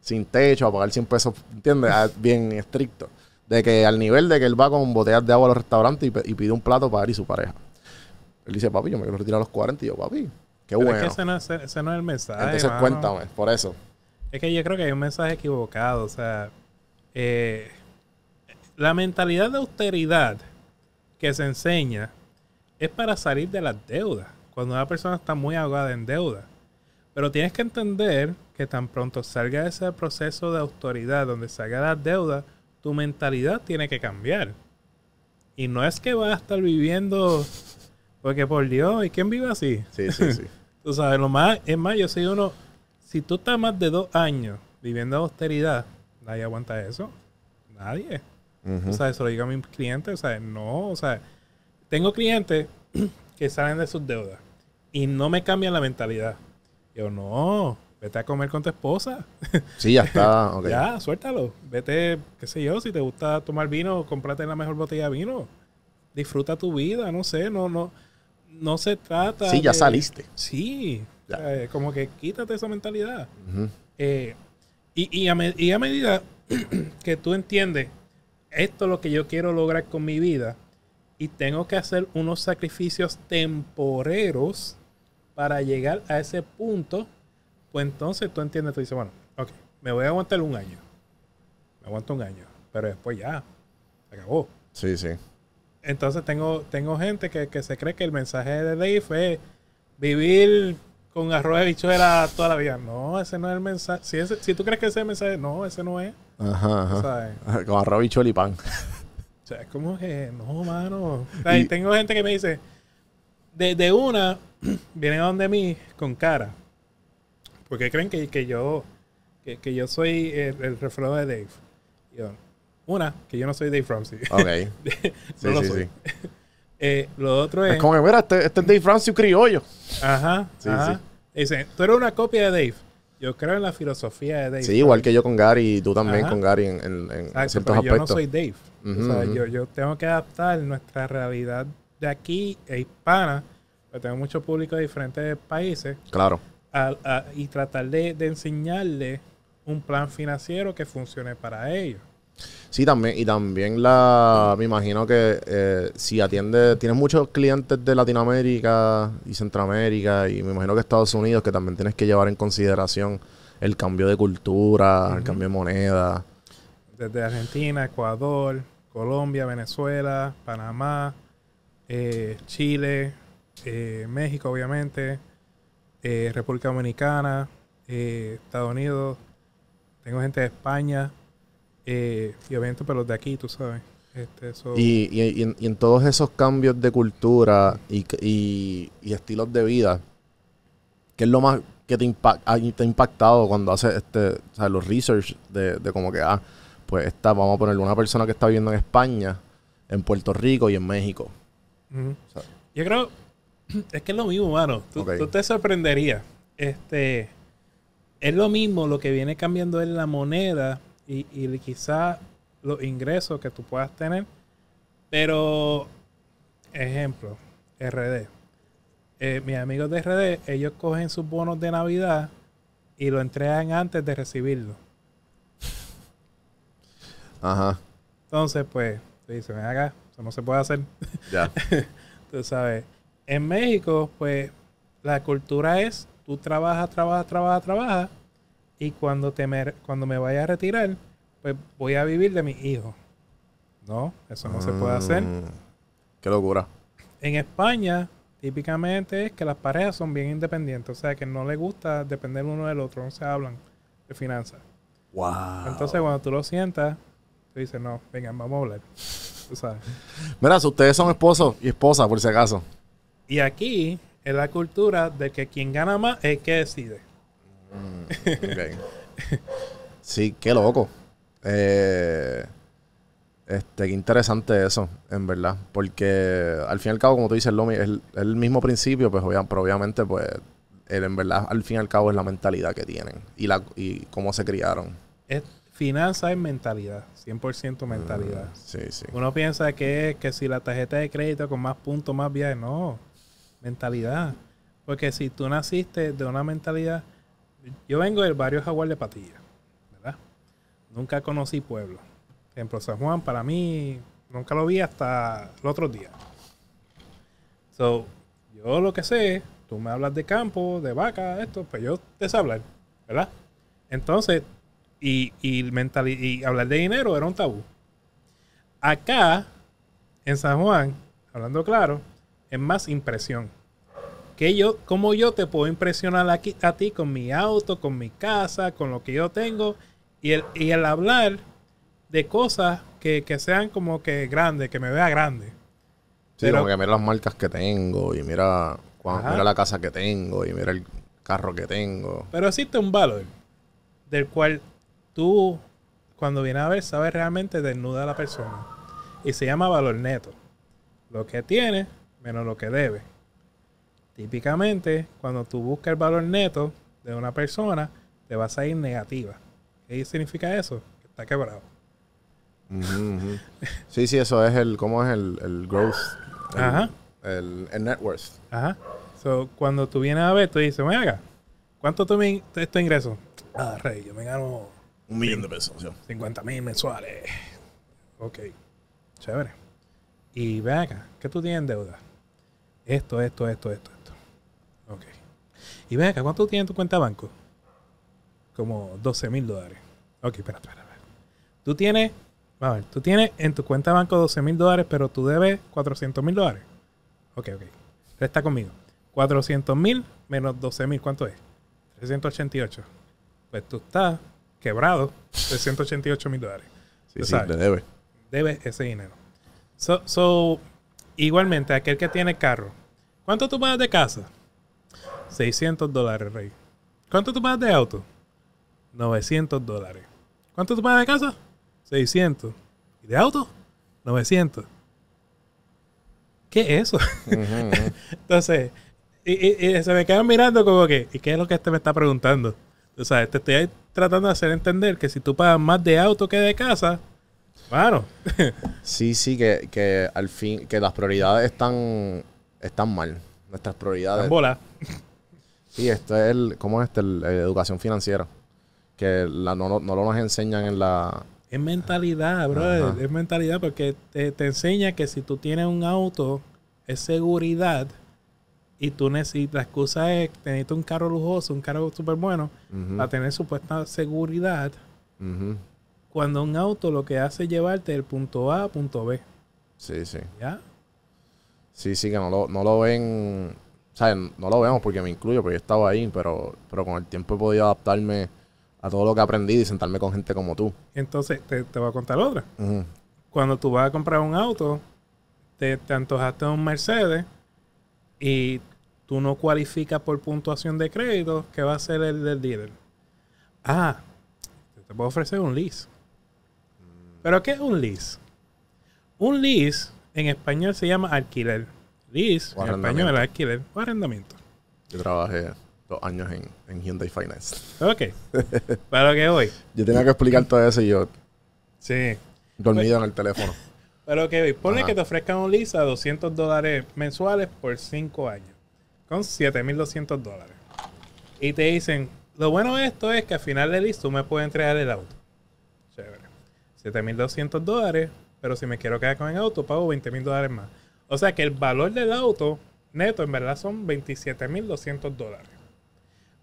sin techo, a pagar 100 pesos, ¿entiendes? Ah, Bien estricto. De que al nivel de que él va con botellas de agua a los restaurantes y, pide un plato para él y su pareja. Él dice, papi, yo me quiero retirar a los 40. Y yo, papi, qué Pero es bueno. que ese no es, ese no es el mensaje. Entonces mano. cuéntame, por eso. Es que yo creo que hay un mensaje equivocado. O sea, eh, la mentalidad de austeridad que se enseña es para salir de las deudas. Cuando una persona está muy ahogada en deuda. Pero tienes que entender que tan pronto salga ese proceso de autoridad donde salga las deudas, tu mentalidad tiene que cambiar. Y no es que vas a estar viviendo, porque por Dios, ¿y quién vive así? Sí, sí, sí. Tú sabes, lo más, es más, yo soy uno, si tú estás más de dos años viviendo austeridad, nadie aguanta eso. Nadie. O sea, eso lo digo a mis clientes, o sea, no, o sea, tengo clientes que salen de sus deudas y no me cambian la mentalidad. Yo, no, vete a comer con tu esposa. Sí, ya está. Ya, suéltalo. Vete, qué sé yo, si te gusta tomar vino, cómprate la mejor botella de vino. Disfruta tu vida, no sé, no, no, no se trata. Sí, ya de- saliste. Sí, Ya. o sea, como que quítate esa mentalidad. Eh, y, y a me- y a medida que tú entiendes, esto es lo que yo quiero lograr con mi vida, y tengo que hacer unos sacrificios temporeros para llegar a ese punto, pues entonces tú entiendes, tú dices, bueno, ok, me voy a aguantar un año. Me aguanto un año, pero después ya, se acabó. Sí, sí. Entonces tengo, tengo gente que, que se cree que el mensaje de Dave es vivir con arroz de bichuela toda la vida. No, ese no es el mensaje. Si, ese- si tú crees que ese es el mensaje, no, ese no es. Ajá, ajá. ¿sabes? Con arroz, bichuelo y pan. O sea, es como que, no, mano. O sea, y Y- tengo gente que me dice, de, de una, vienen a donde mí con cara. Porque creen que, que yo que, que yo soy el, el reflejo de Dave. Yo, una, que yo no soy Dave Ramsey. Ok. no Sí, lo sí, soy. sí. Eh, lo otro es... Es como que, mira, este, este es Dave Francis criollo. Ajá. Sí, ajá. sí. Dice, tú eres una copia de Dave. Yo creo en la filosofía de Dave. Sí, igual que yo con Gary y tú también Ajá. con Gary en, en- en Exacto, ciertos pero yo no soy Dave. O sea, yo, yo tengo que adaptar nuestra realidad de aquí e hispana, porque tengo mucho público de diferentes países, Claro. a- a- y tratar de, de enseñarle un plan financiero que funcione para ellos. Sí, también, y también la, me imagino que eh, si atiende, tienes muchos clientes de Latinoamérica y Centroamérica, y me imagino que Estados Unidos, que también tienes que llevar en consideración el cambio de cultura, el cambio de moneda. Desde Argentina, Ecuador, Colombia, Venezuela, Panamá, eh, Chile, eh, México, obviamente, eh, República Dominicana, eh, Estados Unidos. Tengo gente de España. eh, y obviamente, pero los de aquí, tú sabes. Este, so- Y, y- y en, y en todos esos cambios de cultura y, estilos de vida, ¿qué es lo más que te, impact- ha- te ha impactado cuando haces este, o sea, los research de, de como que, ah, pues esta, vamos a ponerle una persona que está viviendo en España, en Puerto Rico y en México? O sea, Yo creo, es que es lo mismo, mano. Tú, te sorprenderías. Este, es lo mismo, lo que viene cambiando es la moneda y, y quizá los ingresos que tú puedas tener. Pero, ejemplo, RD. Eh, mis amigos de RD, ellos cogen sus bonos de Navidad y lo entregan antes de recibirlo. Ajá, Entonces, pues, tú dices, ven acá, eso no se puede hacer. ya. Tú sabes, en México, pues, la cultura es, tú trabajas, trabajas, trabajas, trabajas, y cuando, te me, cuando me vaya a retirar, pues voy a vivir de mis hijos. No, eso no se puede hacer. Mm, Qué locura. En España, típicamente es que las parejas son bien independientes, o sea, que no les gusta depender uno del otro, no se hablan de finanzas. Wow. Entonces, cuando tú lo sientas, tú dices, no, venga, vamos a hablar. Tú sabes. Mira, si ustedes son esposos y esposa, por si acaso. Y aquí es la cultura de que quien gana más es el que decide. Ok. Sí, qué loco. Eh, este, qué interesante eso, en verdad. Porque al fin y al cabo, como tú dices, es el, el mismo principio, pues pero obviamente, pues, el- en verdad, al fin y al cabo es la mentalidad que tienen y la y cómo se criaron. Es, finanza es mentalidad, 100% mentalidad. Sí, sí. Uno piensa que que si la tarjeta de crédito con más puntos, más viajes, no, mentalidad. Porque si tú naciste de una mentalidad, yo vengo del barrio Jaguar de Patilla, ¿verdad? Nunca conocí pueblo. Ejemplo, San Juan para mí nunca lo vi hasta el otro día. So, yo lo que sé, tú me hablas de campo, de vaca, esto, pues yo te sé hablar, ¿verdad? Entonces, y, y, mentali- y hablar de dinero era un tabú. Acá, en San Juan, hablando claro, es más impresión. Que yo, como yo te puedo impresionar aquí, a ti con mi auto, con mi casa, con lo que yo tengo, y el, y el hablar de cosas que, que sean como que grandes, que me vea grande. Sí, Pero- como que mira las marcas que tengo y mira, mira la casa que tengo y mira el carro que tengo. Pero existe un valor del cual tú, cuando vienes a ver, sabes realmente desnuda a la persona. Y se llama valor neto. Lo que tiene menos lo que debe. Típicamente, cuando tú buscas el valor neto de una persona, te vas a ir negativa. ¿Qué significa eso? Que está quebrado. Sí, sí, eso es el, ¿cómo es el, el growth? El, Ajá. El, el net worth. Ajá. So, cuando tú vienes a ver, tú dices, ven acá, ¿cuánto tú me, es tu ingreso? Ah, rey, yo me gano Un millón de pesos. sí. 50 mil mensuales. Ok, chévere. Y ven acá, ¿qué tú tienes en deuda? Esto, esto, esto, esto, esto. Ok. Y ven acá, ¿cuánto tienes en tu cuenta de banco? Como 12 mil dólares. Ok, espera, espera, espera. Tú tienes, a ver, tú tienes en tu cuenta de banco 12 mil dólares, pero tú debes 400 mil dólares. Ok, ok. Resta conmigo. 400 mil menos 12 mil, ¿cuánto es? 388. Pues tú estás quebrado 388 mil dólares. Sí, sí, le debe. debes ese dinero. So, so, igualmente, aquel que tiene carro, ¿cuánto tú pagas de casa? 600 dólares, Rey. ¿Cuánto tú pagas de auto? 900 dólares. ¿Cuánto tú pagas de casa? 600. ¿Y de auto? 900. ¿Qué es eso? Entonces, y, y- y se me quedan mirando como que, ¿y qué es lo que este me está preguntando? O sea, te estoy tratando de hacer entender que si tú pagas más de auto que de casa, bueno, Sí, sí, que, que al fin, que las prioridades están, están mal. Nuestras prioridades. en bola. Sí, esto es el, ¿cómo es este? El- educación financiera. Que la, no, no, no lo nos enseñan en la, Es mentalidad, brother. Ajá. Es mentalidad porque te, te enseña que si tú tienes un auto, es seguridad. Y tú necesitas, la excusa es necesitas un carro lujoso, un carro súper bueno, para tener supuesta seguridad. ujú. Cuando un auto lo que hace es llevarte del punto A a punto B. Sí, sí. ¿Ya? Sí, sí, que no lo, no lo ven. O sea, no lo vemos porque me incluyo, porque yo estaba ahí, pero, pero con el tiempo he podido adaptarme a todo lo que he aprendido y sentarme con gente como tú. Entonces, te, te voy a contar otra. Cuando tú vas a comprar un auto, te, te antojaste un Mercedes y tú no cualificas por puntuación de crédito, ¿qué va a hacer el del dealer? Ah, te puedo ofrecer un lease. ¿Pero qué es un lease? Un lease en español se llama alquiler. Lease O en español es alquiler o arrendamiento. Yo trabajé dos años en, en Hyundai Finance. Ok. Para lo que voy. Yo tenía que explicar todo eso y yo Sí. dormido en el teléfono. Pero que ponle Ajá. que te ofrezcan un lease a 200 dólares mensuales por 5 años. Con 7.200 dólares. Y te dicen, lo bueno de esto es que al final del lease tú me puedes entregar el auto. Chévere. 7.200 dólares, pero si me quiero quedar con el auto, pago 20.000 dólares más. O sea que el valor del auto neto en verdad son 27.200 dólares.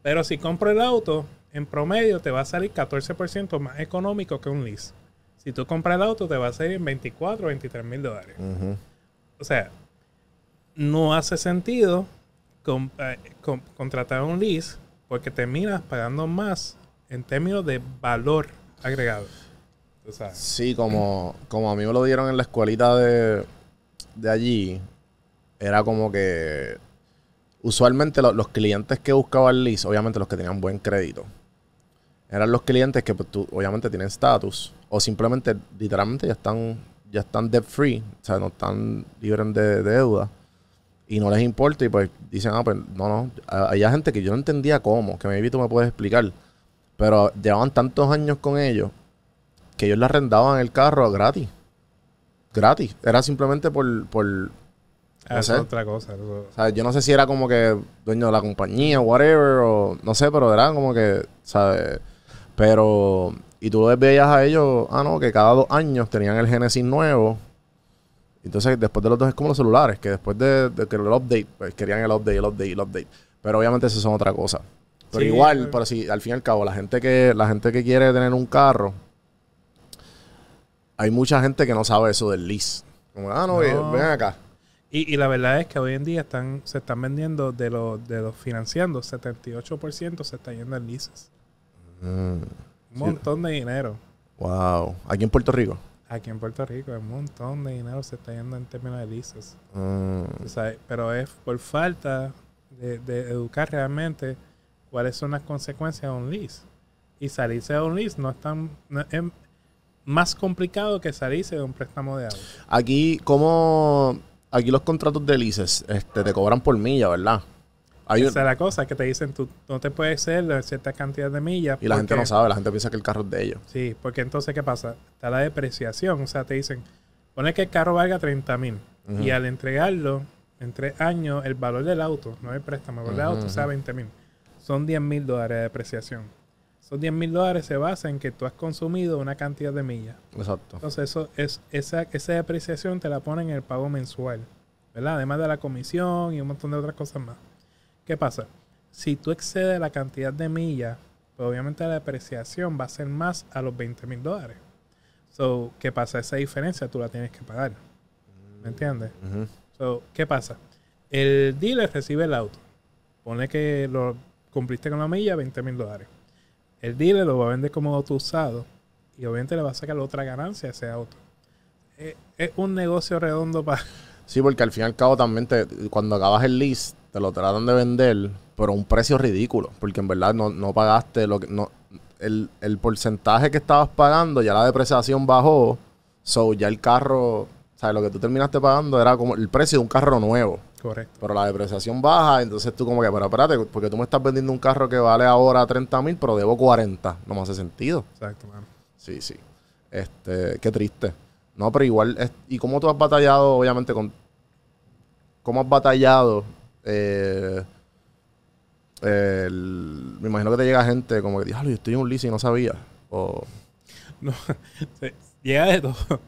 Pero si compro el auto, en promedio te va a salir 14% más económico que un lease. Si tú compras el auto, te va a salir en 24 o 23 mil dólares. O sea, no hace sentido eh, contratar un lease porque terminas pagando más en términos de valor agregado. Sí, como, como a mí me lo dieron en la escuelita de, de allí, era como que usualmente lo- los clientes que buscaban lease, obviamente los que tenían buen crédito, eran los clientes que pues, tú, obviamente tienen estatus o simplemente literalmente ya están ya están debt free, o sea, no están libres de, de deuda y no les importa y pues dicen, ah, pues no, no, había gente que yo no entendía cómo, que maybe tú me puedes explicar, pero llevaban tantos años con ellos que ellos le arrendaban el carro gratis. Gratis. Era simplemente por, por o Ah, es otra cosa. eso- sea, yo no sé si era como que dueño de la compañía, whatever, o no sé, pero era como que, ¿sabes? Pero, y tú les veías a ellos, ah, no, que cada dos años tenían el Genesis nuevo. Entonces, después de los dos es como los celulares, que después de, de que el update, pues querían el update, el update, el update. Pero obviamente eso son otra cosa. Pero Sí, igual, pero- pero si al fin y al cabo, la gente que, la gente que quiere tener un carro, hay mucha gente que no sabe eso del lease. Como, ah, no, No. ven acá. Y, y la verdad es que hoy en día están, se están vendiendo de los de los financiando, 78% se está yendo en leases. Mm, Un Sí. montón de dinero. wow. Aquí en Puerto Rico. Aquí en Puerto Rico, un montón de dinero se está yendo en términos de leases. Mm, O sea, pero es por falta de, de educar realmente cuáles son las consecuencias de un lease. Y salirse de un lease no es tan... no- es más complicado que salirse de un préstamo de auto. Aquí, como aquí los contratos de leases este, te cobran por milla, ¿verdad? Hay Esa es la cosa, que te dicen tú no te puedes hacer de cierta cantidad de millas. y la gente no sabe, la gente piensa que el carro es de ellos. Sí, porque entonces, ¿qué pasa? Está la depreciación. O sea, te dicen, pone que el carro valga 30 mil. Y al entregarlo, en tres años, el valor del auto, no el préstamo, el valor del auto sea 20 mil. Son 10 mil dólares de depreciación. Esos 10 mil dólares se basa en que tú has consumido una cantidad de millas. Exacto. Entonces, eso es, esa, esa depreciación te la ponen en el pago mensual. ¿Verdad? Además de la comisión y un montón de otras cosas más. ¿Qué pasa? Si tú excedes la cantidad de millas, pues obviamente la depreciación va a ser más a los 20 mil dólares. So, ¿qué pasa? Esa diferencia tú la tienes que pagar. ¿Me entiendes? So, ¿qué pasa? El dealer recibe el auto. Pone que lo cumpliste con la milla, 20 mil dólares. El dealer lo va a vender como auto usado y obviamente le va a sacar otra ganancia a ese auto. Es, es un negocio redondo para... Sí, porque al fin y al cabo también te- cuando acabas el lease, te lo tratan de vender, pero a un precio ridículo, porque en verdad no, no pagaste lo que no el, el porcentaje que estabas pagando, ya la depreciación bajó, so ya el carro, ¿sabes? Lo que tú terminaste pagando era como el precio de un carro nuevo. Correcto. Pero la depreciación baja, entonces tú como que, pero espérate, porque tú me estás vendiendo un carro que vale ahora 30 mil, pero debo 40. No me hace sentido. Exacto, mano. Sí, sí. Este, qué triste. No, pero igual, es- ¿y cómo tú has batallado, obviamente, con... ¿Cómo has batallado? eh, el- me imagino que te llega gente como que, diablo, yo estoy en un lease y no sabía. O, no, llega de todo.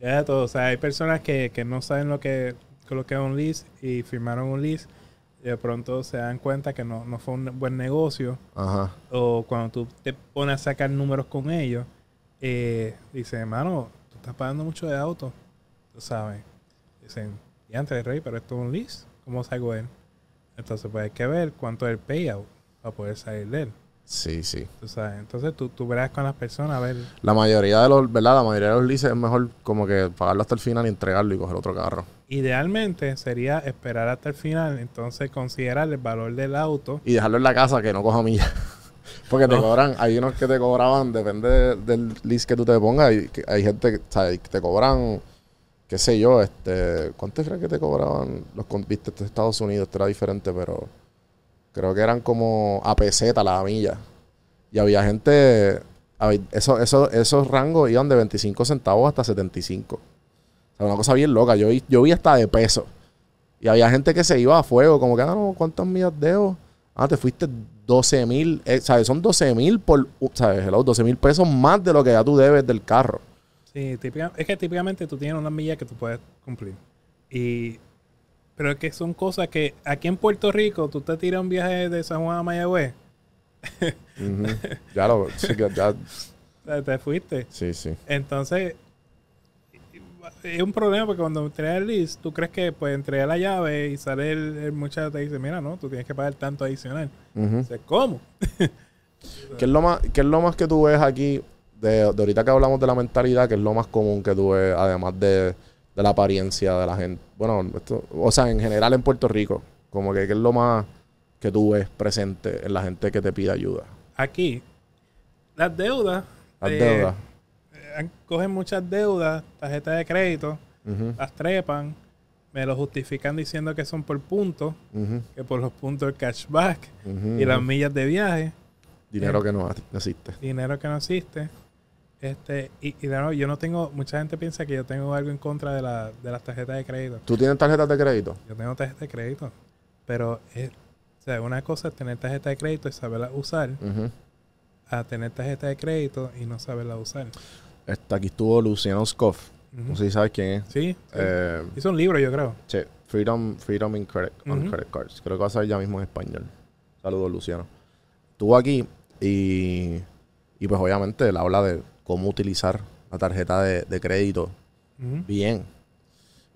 Llega de todo. O sea, hay personas que, que no saben lo que, es un lease y firmaron un lease y de pronto se dan cuenta que no, no fue un buen negocio. Ajá. O cuando tú te pones a sacar números con ellos, eh, dicen, hermano, tú estás pagando mucho de auto. Tú sabes. Dicen, y antes rey, pero esto es un lease. ¿Cómo salgo de él? Entonces, pues hay que ver cuánto es el payout para poder salir de él. Sí, sí. Tú sabes. Entonces, tú, tú verás con las personas a ver. La mayoría de los, ¿verdad? La mayoría de los leases es mejor como que pagarlo hasta el final y entregarlo y coger otro carro. Idealmente sería esperar hasta el final, entonces considerar el valor del auto. Y dejarlo en la casa que no coja millas. Porque te No. cobran, hay unos que te cobraban, depende de- del lease que tú te pongas. Y que hay gente que, te cobran, qué sé yo, este, ¿cuánto crees que te cobraban los con- viste de Estados Unidos? Esto era diferente, pero creo que eran como a peseta la milla. Y había gente, eso, eso, esos rangos iban de 25 centavos hasta 75. Sea, una cosa bien loca. Yo vi, yo vi hasta de peso. Y había gente que se iba a fuego, como que, ah, no, ¿cuántas millas debo? Ah, te fuiste 12 mil, eh, ¿sabes? Son 12 mil por, uh, ¿sabes? Hello, 12 mil pesos más de lo que ya tú debes del carro. Sí, típica- es que típicamente tú tienes una milla que tú puedes cumplir. Y, pero es que son cosas que aquí en Puerto Rico tú te tiras un viaje de San Juan a Mayagüez, Ujú. ya lo, sí, ya, te fuiste. sí, sí. Entonces, es un problema porque cuando entregas el list, tú crees que pues entrega la llave y sale el, el muchacho te dice, mira, no, tú tienes que pagar tanto adicional. Ujú. Dice, ¿cómo? ¿Qué es lo más, qué es lo más que tú ves aquí, de, de ahorita que hablamos de la mentalidad, que es lo más común que tú ves, además de, de la apariencia de la gente? Bueno, esto, o sea, en general en Puerto Rico, como que qué es lo más que tú ves presente en la gente que te pide ayuda. Aquí, las deudas. Las eh, deudas. Eh, cogen muchas deudas, tarjetas de crédito, las trepan, me lo justifican diciendo que son por puntos, que por los puntos el cashback y las millas de viaje, Dinero que no existe. dinero que no existe. Este, y, y de nuevo, yo no tengo, mucha gente piensa que yo tengo algo en contra de, la, de las tarjetas de crédito. ¿Tú tienes tarjetas de crédito? Yo tengo tarjeta de crédito, pero es, o sea, una cosa es tener tarjeta de crédito y saberla usar, a tener tarjeta de crédito y no saberla usar. Este, aquí estuvo Luciano Scoff. No sé si sabes quién es. Sí, sí. Eh, hizo un libro, yo creo. sí, Freedom, Freedom in credit, on. Credit Cards. Creo que va a salir ya mismo en español. Saludos, Luciano. Estuvo aquí y, y pues obviamente él habla de cómo utilizar la tarjeta de, de crédito bien.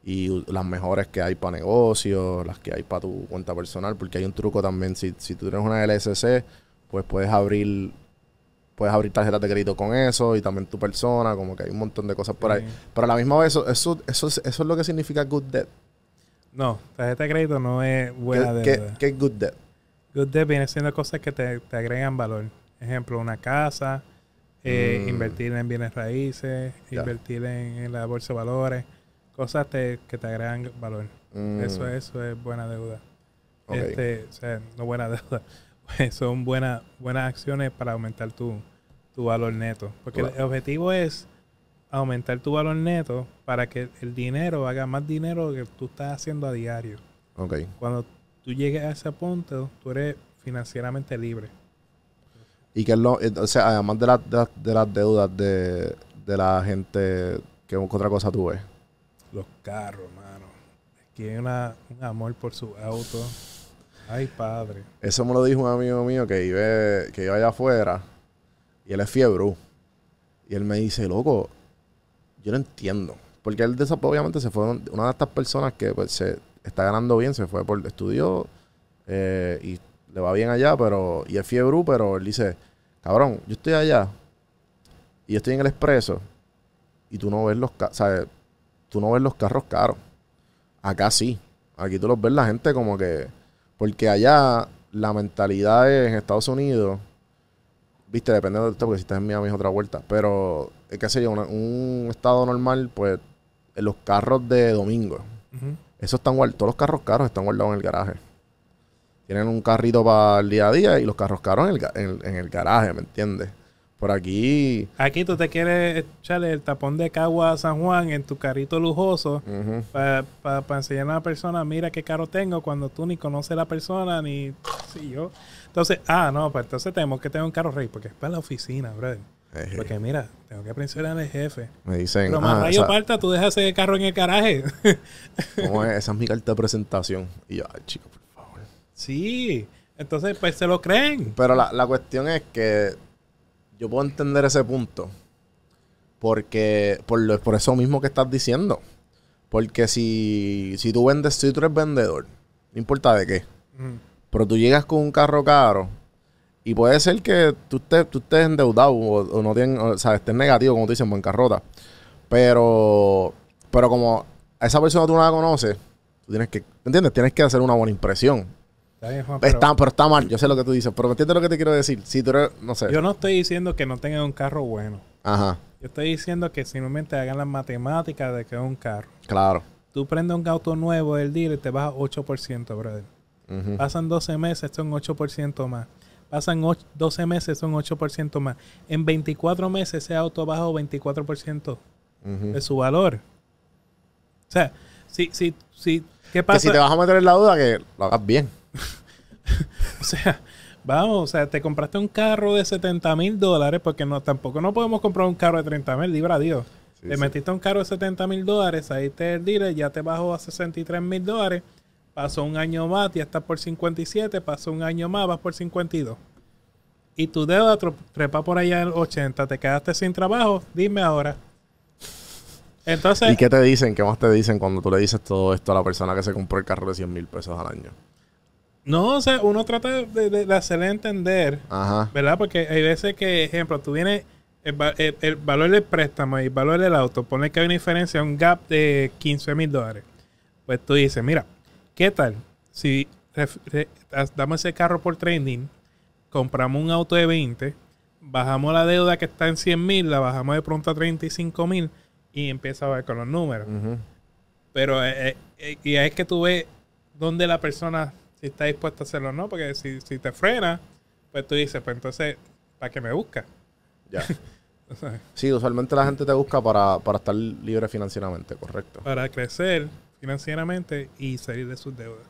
Y las mejores que hay para negocios, las que hay para tu cuenta personal, porque hay un truco también. Si, si tú tienes una LSC, pues puedes abrir puedes abrir tarjetas de crédito con eso y también tu persona, como que hay un montón de cosas por ahí. Pero a la misma vez, eso, eso, eso, es- eso es lo que significa good debt. No, tarjeta de crédito no es buena ¿Qué, deuda. qué- qué es good debt? Good debt viene siendo cosas que te, te agregan valor. Ejemplo, una casa, eh, Mm. invertir en bienes raíces, invertir en, en la bolsa de valores, cosas te- que te agregan valor. Mm, Eso, eso es buena deuda. ok. Este, o sea, no buena deuda. Son buenas buenas acciones para aumentar tu, tu valor neto. Porque el objetivo es aumentar tu valor neto para que el dinero haga más dinero que tú estás haciendo a diario. ok. Cuando tú llegues a ese punto, tú eres financieramente libre. Y que es lo, eh, o sea, además de, las de, las- de las deudas de, de la gente, ¿qué otra cosa tú ves? Los carros, mano. Aquí hay una, un amor por su auto. Ay, padre. Eso me lo dijo un amigo mío que vive, que iba allá afuera y él es fiebre. Y él me dice, loco, yo no entiendo. Porque él obviamente se fue una de estas personas que pues, se está ganando bien, se fue por estudió eh, y le va bien allá, pero y es fiebre, pero él dice, cabrón, yo estoy allá y yo estoy en el expreso y tú no ves los ¿sabes? tú no ves los carros caros. Acá sí. Aquí tú los ves la gente como que porque allá la mentalidad es en Estados Unidos, viste, depende de esto, porque si estás en Miami es otra vuelta, pero, qué sé yo, una- un estado normal, pues, en los carros de domingo, Ujú. esos están guardados, todos los carros caros están guardados en el garaje. Tienen un carrito para el día a día y los carros caros en el, en el- en el garaje, ¿me entiendes? Por aquí, Aquí tú te quieres echarle el tapón de Cagua a San Juan en tu carrito lujoso ujú, para enseñar a una persona, mira qué carro tengo, cuando tú ni conoces a la persona, ni sí, yo. Entonces, ah, no, pues entonces tenemos que tener un carro rey, porque es para la oficina, brother. Jeje. Porque mira, tengo que presionar al jefe. Me dicen, Pero más ah, rayo esa, parta, tú dejas ese carro en el garaje. ¿cómo es? esa es mi carta de presentación. Y yo, ay, chico, por favor. sí. Entonces, pues se lo creen. Pero la, la cuestión es que yo puedo entender ese punto. Porque, por, lo- por eso mismo que estás diciendo. Porque si, si tú vendes, si tú eres vendedor, no importa de qué, pero tú llegas con un carro caro y puede ser que tú estés, tú estés endeudado o, o no tienes, o sea, estés negativo, como tú dices, en bancarrota. Pero, pero como a esa persona tú no la conoces, tú tienes que, ¿me entiendes? Tienes que hacer una buena impresión. Está bien, Juan, pero Está, pero está mal, yo sé lo que tú dices, pero ¿me entiendes lo que te quiero decir? Si tú eres, no sé. Yo no estoy diciendo que no tengan un carro bueno. Ajá, Yo estoy diciendo que simplemente hagan las matemáticas de que es un carro. claro. Tú prendes un auto nuevo del dealer y te baja 8%, brother. Pasan 12 meses, son 8% más. Pasan och- 12 meses, son 8% más. En 24 meses ese auto bajó 24% Ujú. de su valor. O sea, si, si, si, ¿qué Que pasa? si te vas a meter en la duda, que lo hagas bien. O sea, vamos, o sea, te compraste un carro de 70 mil dólares, porque no, tampoco no podemos comprar un carro de 30 mil, libra Dios. Sí, te sí. metiste un carro de 70 mil dólares, ahí te el dealer, ya te bajó a 63 mil dólares, pasó un año más, ya estás por 57, pasó un año más, vas por 52. Y tu deuda trepa por allá en 80, te quedaste sin trabajo, dime ahora. Entonces, ¿Y qué te dicen? ¿Qué más te dicen cuando tú le dices todo esto a la persona que se compró el carro de 100 mil pesos al año? No, o sea, uno trata de, de- de hacerle entender Ajá. ¿Verdad? Porque hay veces que, ejemplo, tú vienes, el, el- el valor del préstamo y el valor del auto, pone que hay una diferencia, un gap de 15 mil dólares. Pues tú dices, mira, ¿qué tal si ref- re- as- damos ese carro por trending, compramos un auto de 20, bajamos la deuda que está en 100 mil, la bajamos de pronto a 35 mil y empieza a ver con los números? Pero eh, eh, y es que tú ves dónde la persona si está dispuesta a hacerlo o no, porque si, si te frena, pues tú dices, pues entonces, ¿para qué me busca? Ya. Sí, usualmente la gente te busca para, para estar libre financieramente, correcto. Para crecer financieramente y salir de sus deudas.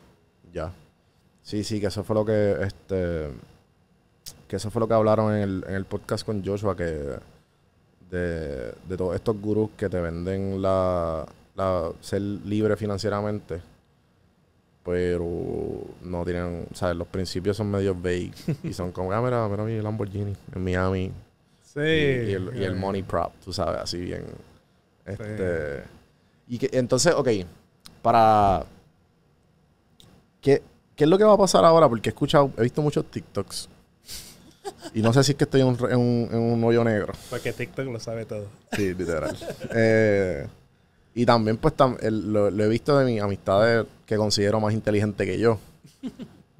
Ya. Sí, sí, que eso fue lo que este que eso fue lo que hablaron en el, en el podcast con Joshua que de, de todos estos gurús que te venden la, la ser libre financieramente pero no tienen, ¿sabes? Los principios son medio vague y son como, ah, mira, mira mi Lamborghini en Miami Sí. y, y el, y el eh, money prop, tú sabes, así bien. Este, Y que entonces, ok, para... ¿qué, ¿Qué es lo que va a pasar ahora? Porque he escuchado, he visto muchos TikToks. Y no sé si es que estoy en un, en un, en un hoyo negro. Porque TikTok lo sabe todo. Sí, literal. Eh, y también, pues, tam- el- lo, lo he visto de mis amistades que considero más inteligente que yo.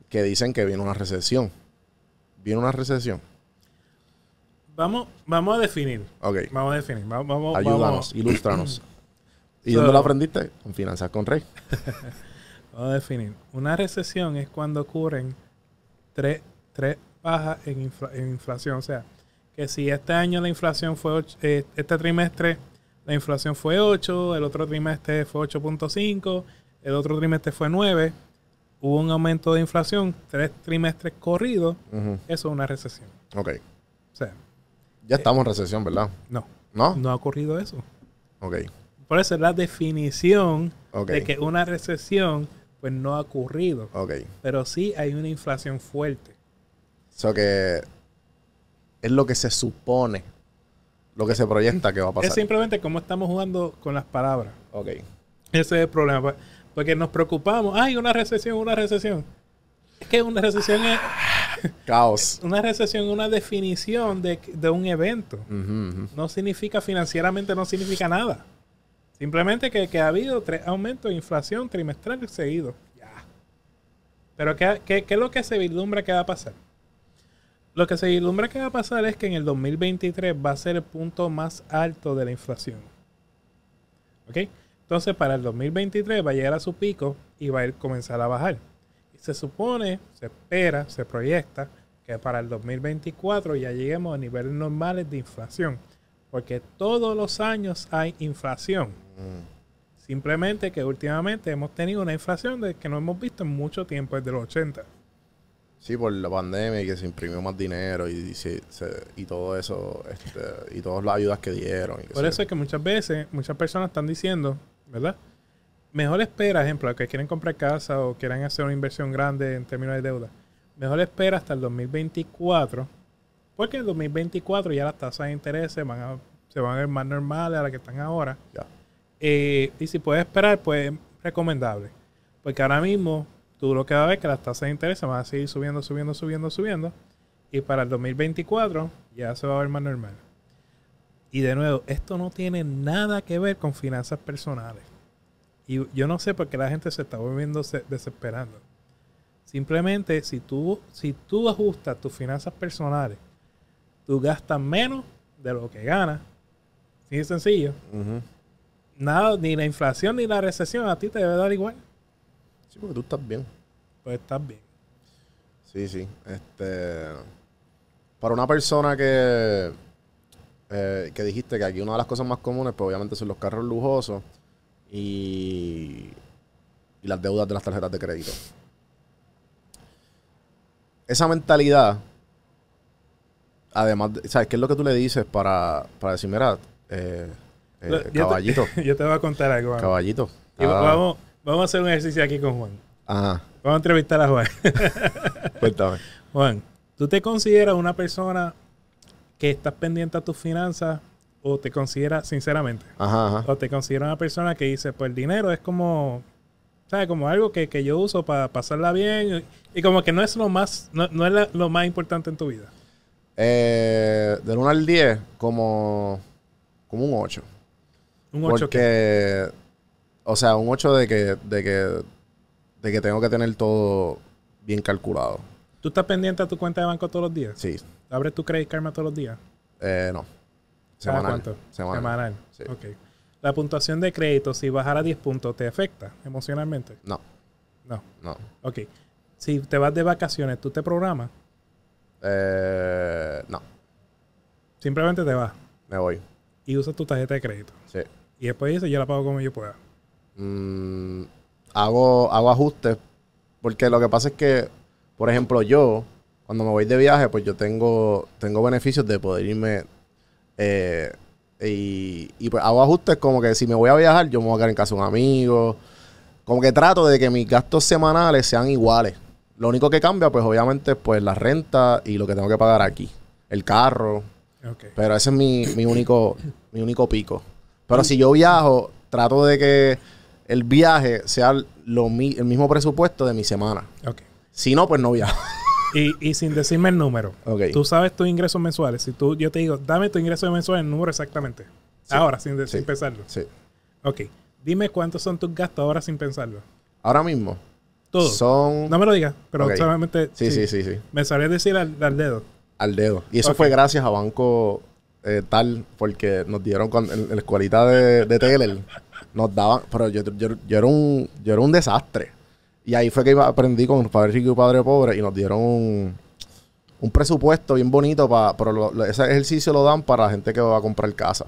Que dicen que viene una recesión. ¿Viene una recesión? Vamos, vamos a definir. Ok. Vamos a definir. Vamos, vamos, Ayúdanos, vamos, ilústranos. ¿Y So- dónde lo aprendiste? Con Finanzas con Rey. vamos a definir. Una recesión es cuando ocurren tres, tres bajas en, infla- en inflación. O sea, que si este año la inflación fue, eh, este trimestre la inflación fue 8, el otro trimestre fue 8.5, el otro trimestre fue 9, hubo un aumento de inflación, tres trimestres corridos, eso es una recesión. Ok. O sea, Ya estamos en recesión, ¿verdad? no, ¿No? no ha ocurrido eso. Ok. Por eso es la definición de que una recesión pues no ha ocurrido, Ok. pero sí hay una inflación fuerte. So que es lo que se supone, lo que se proyecta que va a pasar. Es simplemente como estamos jugando con las palabras. Ok. Ese es el problema. pues, Porque nos preocupamos. Ay, una recesión, una recesión. Es que una recesión es Caos. una recesión es una definición de, de un evento. No significa financieramente, no significa nada. Simplemente que, que ha habido tres aumentos de inflación trimestral seguidos. Ya. Pero ¿qué, qué, qué es lo que se vislumbra que va a pasar? Lo que se vislumbra que va a pasar es que en el 2023 va a ser el punto más alto de la inflación. ¿Ok? Entonces para el 2023 va a llegar a su pico y va a ir comenzar a bajar. Y se supone, se espera, se proyecta que para el 2024 ya lleguemos a niveles normales de inflación. Porque todos los años hay inflación. Simplemente que últimamente hemos tenido una inflación de que no hemos visto en mucho tiempo desde los 80. Sí, por la pandemia y que se imprimió más dinero y, se- se- y todo eso, este, y todas las ayudas que dieron. y Por eso es que muchas veces, muchas personas están diciendo, ¿verdad? Mejor espera, ejemplo, que quieren comprar casa o quieran hacer una inversión grande en términos de deuda. Mejor espera hasta el 2024, porque en el 2024 ya las tasas de interés se van a, se van a ver más normales a las que están ahora. Ya. Eh, y si puedes esperar, pues es recomendable. Porque ahora mismo tú lo que vas a ver es que las tasas de interés se van a seguir subiendo, subiendo, subiendo, subiendo. Y para el 2024 ya se va a ver más normal. Y de nuevo, esto no tiene nada que ver con finanzas personales. Y yo no sé por qué la gente se está volviendo se- desesperando. Simplemente, si tú, si tú ajustas tus finanzas personales, tú gastas menos de lo que ganas. Así de sencillo. Nada, ni la inflación ni la recesión a ti te debe dar igual. Sí, porque tú estás bien. Pues estás bien. Sí, sí. Este, para una persona que, eh, que dijiste que aquí una de las cosas más comunes, pues obviamente son los carros lujosos y, y las deudas de las tarjetas de crédito. Esa mentalidad, además, de- ¿sabes qué es lo que tú le dices para, para decir, mira, eh, eh, Yo te- caballito, yo te voy a contar algo. Caballito? Y Ah, vamos, vamos a hacer un ejercicio aquí con Juan. Ajá, Vamos a entrevistar a Juan. cuéntame. Juan, ¿tú te consideras una persona que estás pendiente a tus finanzas o te consideras, sinceramente, Ajá, ajá. o te consideras una persona que dice, pues el dinero es como, ¿sabes? Como algo que, que yo uso para pasarla bien y, y como que no es lo más, no, no es la- lo más importante en tu vida. Eh, del 1 al 10, como, como un 8. Un 8 que Porque, o sea, un 8 de que, de que, de que tengo que tener todo bien calculado. tú estás pendiente a tu cuenta de banco todos los días. Sí, ¿Abres tu Credit Karma todos los días? eh, no. ¿Cada Semanal. cuánto? Semanal. Semanal. Sí. Ok. La puntuación de crédito, si bajara 10 puntos, ¿te afecta emocionalmente? No, No. no. Ok. Si te vas de vacaciones, ¿tú te programas? Eh, no, Simplemente te vas me voy. y usas tu tarjeta de crédito. Sí. Y después dices, yo la pago como yo pueda. Mm, hago, hago ajustes. Porque lo que pasa es que, por ejemplo, yo, cuando me voy de viaje, pues yo tengo, tengo beneficios de poder irme. eh, y, y pues hago ajustes como que si me voy a viajar, yo me voy a quedar en casa de un amigo. Como que trato de que mis gastos semanales sean iguales. Lo único que cambia, pues obviamente, pues la renta y lo que tengo que pagar aquí. El carro. Pero ese es mi, mi único, mi único pico. Pero si yo viajo, trato de que el viaje sea lo mi- el mismo presupuesto de mi semana. Ok. Si no, pues no viajo. Y, y sin decirme el número. Ok. Tú sabes tus ingresos mensuales. Si tú, yo te digo, dame tu ingreso mensual, el número exactamente. Ahora, sin, de- Sí. sin pensarlo. Sí. Ok. Dime cuántos son tus gastos ahora sin pensarlo. Ahora mismo. Todo. Son. No me lo digas, pero Ok. solamente. sí, sí, sí, sí. Me sabrías decir al, al dedo. Al dedo. Y eso fue gracias a Banco eh, Tal, porque nos dieron con, en, en la escuelita de, de Teller. Nos daban. Pero yo, yo, yo era un, yo era un desastre. Y ahí fue que iba- aprendí con Padre Rico y Padre Pobre y nos dieron un, un presupuesto bien bonito para. Pero lo- ese ejercicio lo dan para la gente que va a comprar casa.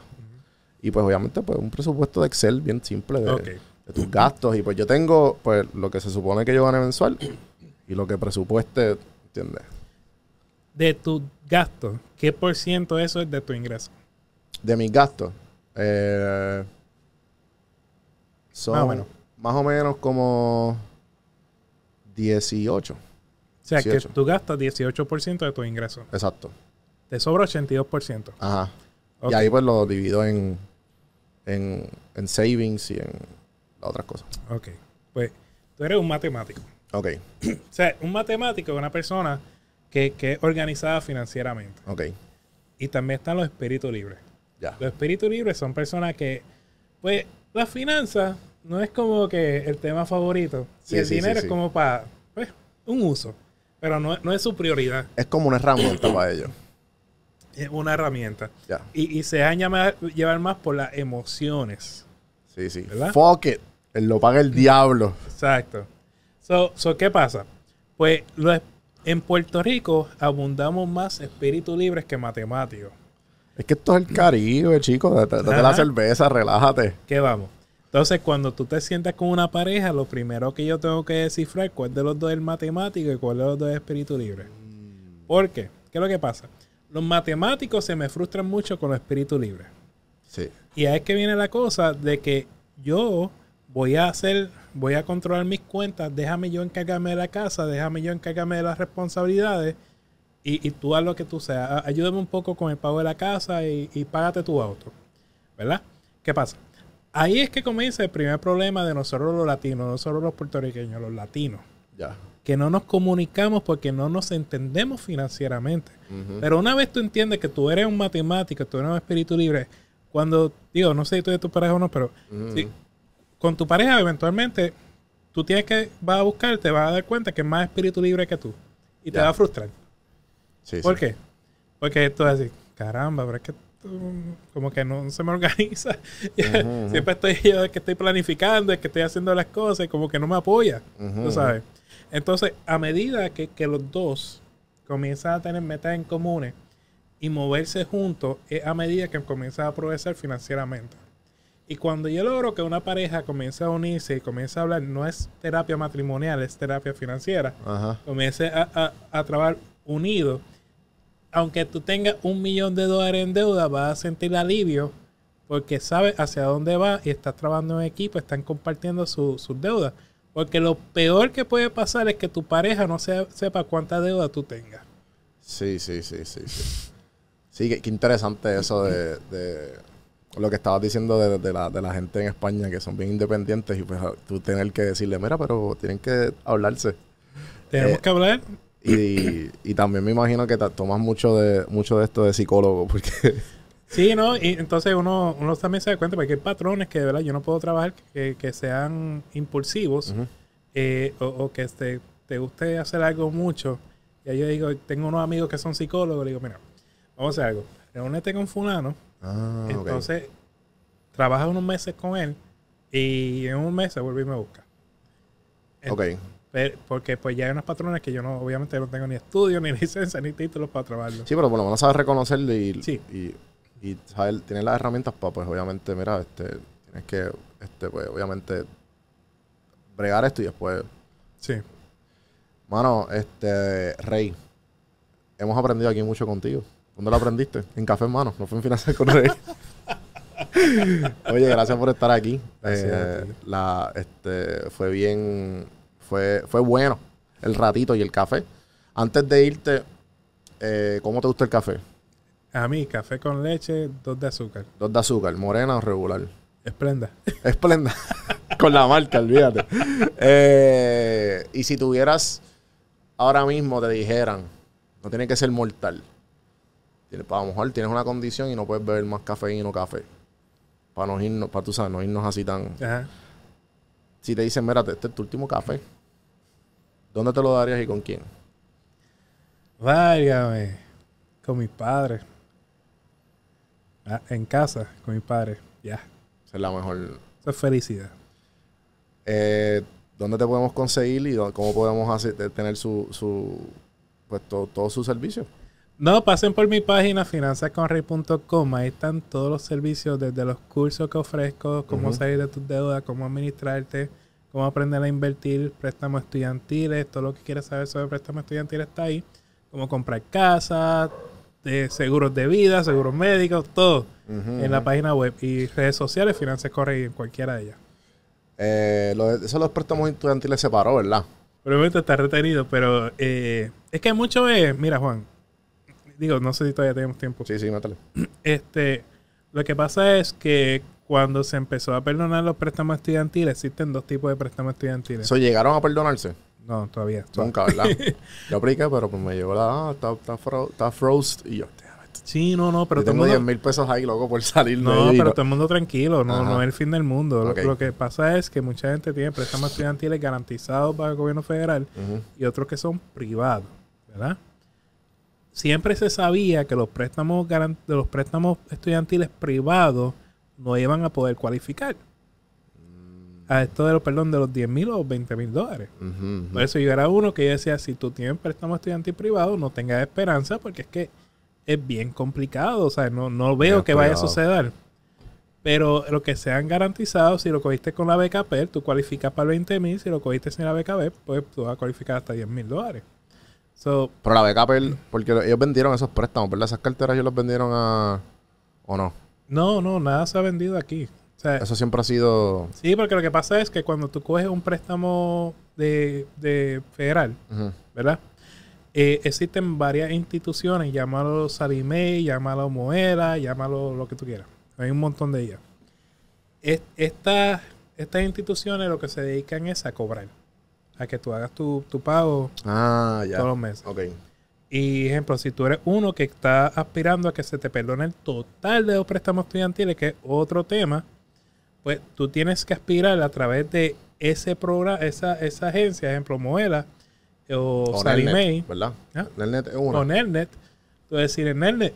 Y pues obviamente, pues un presupuesto de Excel bien simple de, tus gastos. Y pues yo tengo, pues, lo que se supone que yo gane mensual y lo que presupueste, ¿entiendes? De tus gastos, ¿qué por ciento de eso es de tu ingreso? De mis gastos. eh, son Más o menos. más o menos como 18. O sea, que 18. tú gastas 18% de tu ingreso. Exacto. Te sobra 82%. Ajá. Y ahí pues lo divido en, en, en savings y en otras cosas. Ok. Pues tú eres un matemático. Ok, O sea, un matemático es una persona que, que es organizada financieramente. ok. Y también están los espíritus libres. Ya. Los espíritus libres son personas que, pues, las finanzas no es como que el tema favorito. Sí, y el sí, dinero sí. es como para, pues, un uso. Pero no, no es su prioridad. Es como una herramienta para ellos. Es una herramienta. Ya. Y, y se dejan llamar- llevar más por las emociones. Sí, sí. ¿Verdad? Fuck it. Él lo paga el diablo. Exacto. So, so, ¿Qué pasa? Pues los- en Puerto Rico abundamos más espíritus libres que matemáticos. Es que esto es el Caribe, chicos. Date, date la cerveza, relájate. ¿Qué vamos? Entonces, cuando tú te sientas con una pareja, lo primero que yo tengo que descifrar cuál de los dos es matemático y cuál de los dos es espíritu libre. ¿Por qué? ¿Qué es lo que pasa? Los matemáticos se me frustran mucho con los espíritus libres. Sí. Y ahí es que viene la cosa de que yo voy a hacer, voy a controlar mis cuentas, déjame yo encargarme de la casa, déjame yo encargarme de las responsabilidades y, y tú haz lo que tú seas. Ayúdame un poco con el pago de la casa y, y págate tu auto. ¿Verdad? ¿Qué pasa? Ahí es que comienza el primer problema de nosotros los latinos, nosotros los puertorriqueños, los latinos. Ya. Que no nos comunicamos porque no nos entendemos financieramente. Pero una vez tú entiendes que tú eres un matemático, tú eres un espíritu libre, cuando, digo, no sé si tú de tu pareja o no, pero con tu pareja eventualmente tú tienes que, vas a buscar, te vas a dar cuenta que es más espíritu libre que tú. Y te va a frustrar. Sí, ¿Por sí. qué? Porque tú vas a decir, caramba, pero es que como que no se me organiza. Siempre estoy yo el que estoy planificando, el que estoy haciendo las cosas y como que no me apoya. Ujú. Tú sabes. Entonces, a medida que, que los dos comienzan a tener metas en comunes y moverse juntos, es a medida que comienzan a progresar financieramente. Y cuando yo logro que una pareja comience a unirse y comience a hablar, no es terapia matrimonial, es terapia financiera, Ajá. comience a, a, a trabajar unidos, aunque tú tengas un millón de dólares en deuda, vas a sentir alivio porque sabes hacia dónde va y estás trabajando en equipo, están compartiendo su- sus deudas. Porque lo peor que puede pasar es que tu pareja no se- sepa cuánta deuda tú tengas. Sí, sí, sí, sí, sí. Sí, qué, qué interesante eso de, de lo que estabas diciendo de, de la, de la gente en España que son bien independientes y pues tú tener que decirle, mira, pero tienen que hablarse. Tenemos Eh, que hablar. Y, y también me imagino que tomas mucho de mucho de esto de psicólogo porque Sí, ¿no? Y entonces uno, uno también se da cuenta porque hay patrones que de verdad yo no puedo trabajar que, que sean impulsivos eh, o, o que te, te guste hacer algo mucho. Y ahí yo digo, tengo unos amigos que son psicólogos, le digo, mira, vamos a hacer algo. Reúnete con fulano, Ah, entonces trabaja unos meses con él y en un mes se vuelve y me busca. Ok. Pe- Porque pues ya hay unos patrones que yo no, obviamente no tengo ni estudio, ni licencia, ni títulos para trabajarlo. Sí, pero por lo menos sabes reconocerlo y, Sí. y, y saber, tienes las herramientas para, pues obviamente, mira, este, tienes que, este, pues obviamente, bregar esto y después. Sí. Mano, este, Rey, hemos aprendido aquí mucho contigo. ¿Dónde lo aprendiste? En Café Hermano, no fue en Financial con Rey. Oye, gracias por estar aquí. Eh, la, este, fue bien, fue, fue bueno el ratito y el café. Antes de irte, eh, ¿cómo te gusta el café? A mí, café con leche, dos de azúcar. Dos de azúcar, morena o regular. Esplenda. Esplenda. Con la marca, olvídate. Eh, y si tuvieras, ahora mismo te dijeran, no tiene que ser mortal. A lo mejor tienes una condición y no puedes beber más cafeína o café. Para no irnos, para tú sabes, no irnos así tan. Ajá. Si te dicen, mira, este es tu último café. ¿Dónde te lo darías y con quién? Válgame. Con mis padres. Ah, en casa, con mis padres. Ya. Esa es la mejor. Es felicidad. Eh, ¿Dónde te podemos conseguir y cómo podemos hacer, de- tener su, su pues todo, todo su servicio? No, pasen por mi página finanzasconrey.com. Ahí están todos los servicios, desde los cursos que ofrezco, cómo salir de tus deudas, cómo administrarte, cómo aprender a invertir, préstamos estudiantiles, todo lo que quieras saber sobre préstamos estudiantiles está ahí. Cómo comprar casa, de seguros de vida, seguros médicos, todo en la página web. Y redes sociales, Finanzas Correy en cualquiera de ellas. Eh, lo de, eso los préstamos estudiantiles se paró, ¿verdad? Probablemente está retenido, pero eh, es que mucho es, mira Juan, digo, no sé si todavía tenemos tiempo. Sí, sí, métele. Este, lo que pasa es que cuando se empezó a perdonar los préstamos estudiantiles, existen dos tipos de préstamos estudiantiles. ¿Eso llegaron a perdonarse? no, todavía. Nunca, ¿verdad? yo apliqué, pero pues me llegó la... Ah, está, está, fro- está frost. Y yo. Sí, no, no, pero yo todo tengo 10 mundo, mil pesos ahí, loco, por salir de no, pero no- todo el mundo tranquilo, no, Ajá. no es el fin del mundo. Lo- que pasa es que mucha gente tiene préstamos estudiantiles garantizados para el gobierno federal y otros que son privados, ¿verdad? Siempre se sabía que los préstamos los préstamos estudiantiles privados no iban a poder cualificar a esto de los perdón de los 10 mil o 20 mil dólares. Por eso yo era uno que yo decía, si tú tienes préstamo estudiantil privado, no tengas esperanza porque es que es bien complicado, o sea, no, no veo que vaya a suceder. Pero lo que se han garantizado, si lo cogiste con la beca PER, tú cualificas para 20 mil. Si lo cogiste sin la beca PER, pues tú vas a cualificar hasta 10 mil dólares. So, Pero la beca Pel, porque ellos vendieron esos préstamos, ¿verdad? Esas carteras ellos los vendieron a... ¿O no? No, no, nada se ha vendido aquí. O sea, Eso siempre ha sido... sí, porque lo que pasa es que cuando tú coges un préstamo de, de federal. ¿verdad? Eh, existen varias instituciones, llámalo Salimey, llámalo Moela, llámalo lo que tú quieras. Hay un montón de ellas. Es- Estas, estas instituciones lo que se dedican es a cobrar, a que tú hagas tu, tu pago Ah, ya. todos los meses. Ok. Y ejemplo, si tú eres uno que está aspirando a que se te perdone el total de los préstamos estudiantiles, que es otro tema, pues tú tienes que aspirar a través de ese programa, esa, esa agencia, ejemplo, Moela o, O Mae, Nelnet, ¿verdad? ¿Ah? Nelnet es una. o Nelnet, tú decir en Nelnet,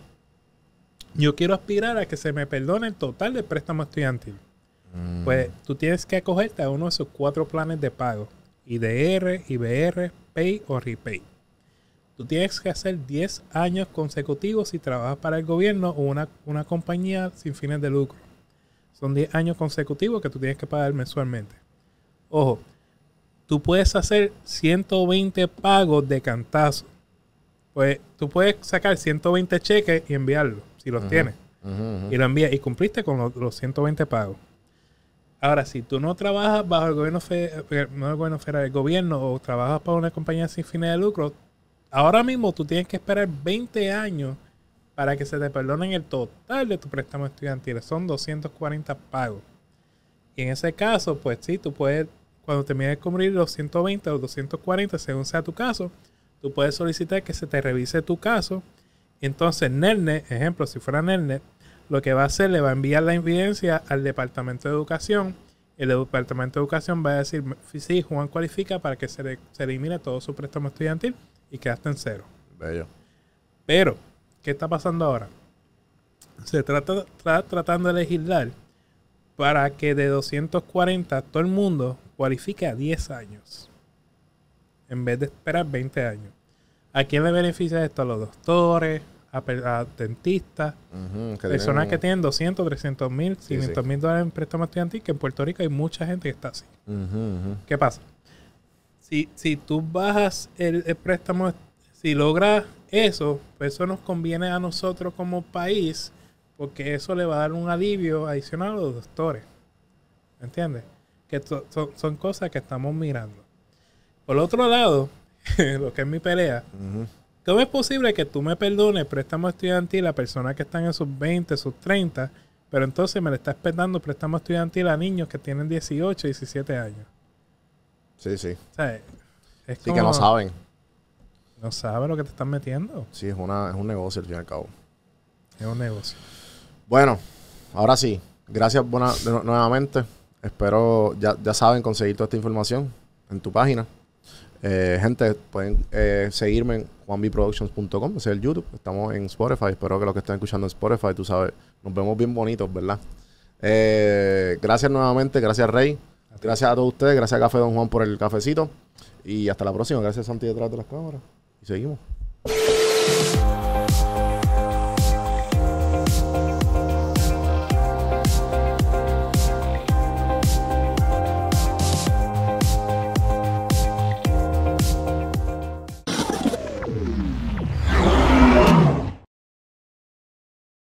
yo quiero aspirar a que se me perdone el total del préstamo estudiantil. Mm. Pues tú tienes que acogerte a uno de esos cuatro planes de pago. IDR, IBR, Pay o Repay. Tú tienes que hacer 10 años consecutivos si trabajas para el gobierno o una, una compañía sin fines de lucro. Son 10 años consecutivos que tú tienes que pagar mensualmente. Ojo, tú puedes hacer 120 pagos de cantazo. Pues tú puedes sacar 120 cheques y enviarlos, si los tienes y lo envías y cumpliste con los, los 120 pagos. Ahora, si tú no trabajas bajo el gobierno, fe- eh, no el gobierno federal, el gobierno o trabajas para una compañía sin fines de lucro, ahora mismo tú tienes que esperar 20 años para que se te perdonen el total de tu préstamo estudiantil. Son 240 pagos. Y en ese caso, pues sí, tú puedes, cuando termines de cubrir los 120 o 240, según sea tu caso, tú puedes solicitar que se te revise tu caso. Entonces Nelnet, ejemplo, si fuera Nelnet, lo que va a hacer, le va a enviar la evidencia al Departamento de Educación. El Departamento de Educación va a decir, sí, Juan cualifica para que se elimine todo su préstamo estudiantil y quedaste en cero. Bello. Pero, ¿qué está pasando ahora? Se trata, está tratando de legislar para que de 240 todo el mundo cualifique a 10 años. En vez de esperar 20 años. ¿A quién le beneficia esto? A los doctores, a, dentistas, que personas tienen- que tienen 200, 300 mil, Sí, 500 mil dólares en préstamo estudiantil, que en Puerto Rico hay mucha gente que está así. ¿Qué pasa? Si, si tú bajas el, el préstamo, si logras eso, pues eso nos conviene a nosotros como país, porque eso le va a dar un alivio adicional a los doctores. ¿Me entiendes? Que to- son, son cosas que estamos mirando. Por otro lado, lo que es mi pelea, Ujú. ¿cómo es posible que tú me perdones préstamo estudiantil a personas que están en sus 20, sus 30, pero entonces me le estás dando préstamo estudiantil a niños que tienen 18, 17 años? Sí, sí. O sea, es Sí, que no saben. No sabe lo que te están metiendo. Sí, es, una, es un negocio al fin y al cabo. Es un negocio. Bueno, ahora sí. Gracias buena- nuevamente. Espero, ya, ya saben, conseguir toda esta información en tu página. Eh, gente, pueden eh, seguirme en juanbiproductions.com, ese es el YouTube. Estamos en Spotify. Espero que los que estén escuchando en Spotify, tú sabes, nos vemos bien bonitos, ¿verdad? Eh, gracias nuevamente, gracias Rey. Gracias a todos ustedes, gracias a Café Don Juan por el cafecito. Y hasta la próxima. Gracias Santi detrás de las cámaras. Y seguimos.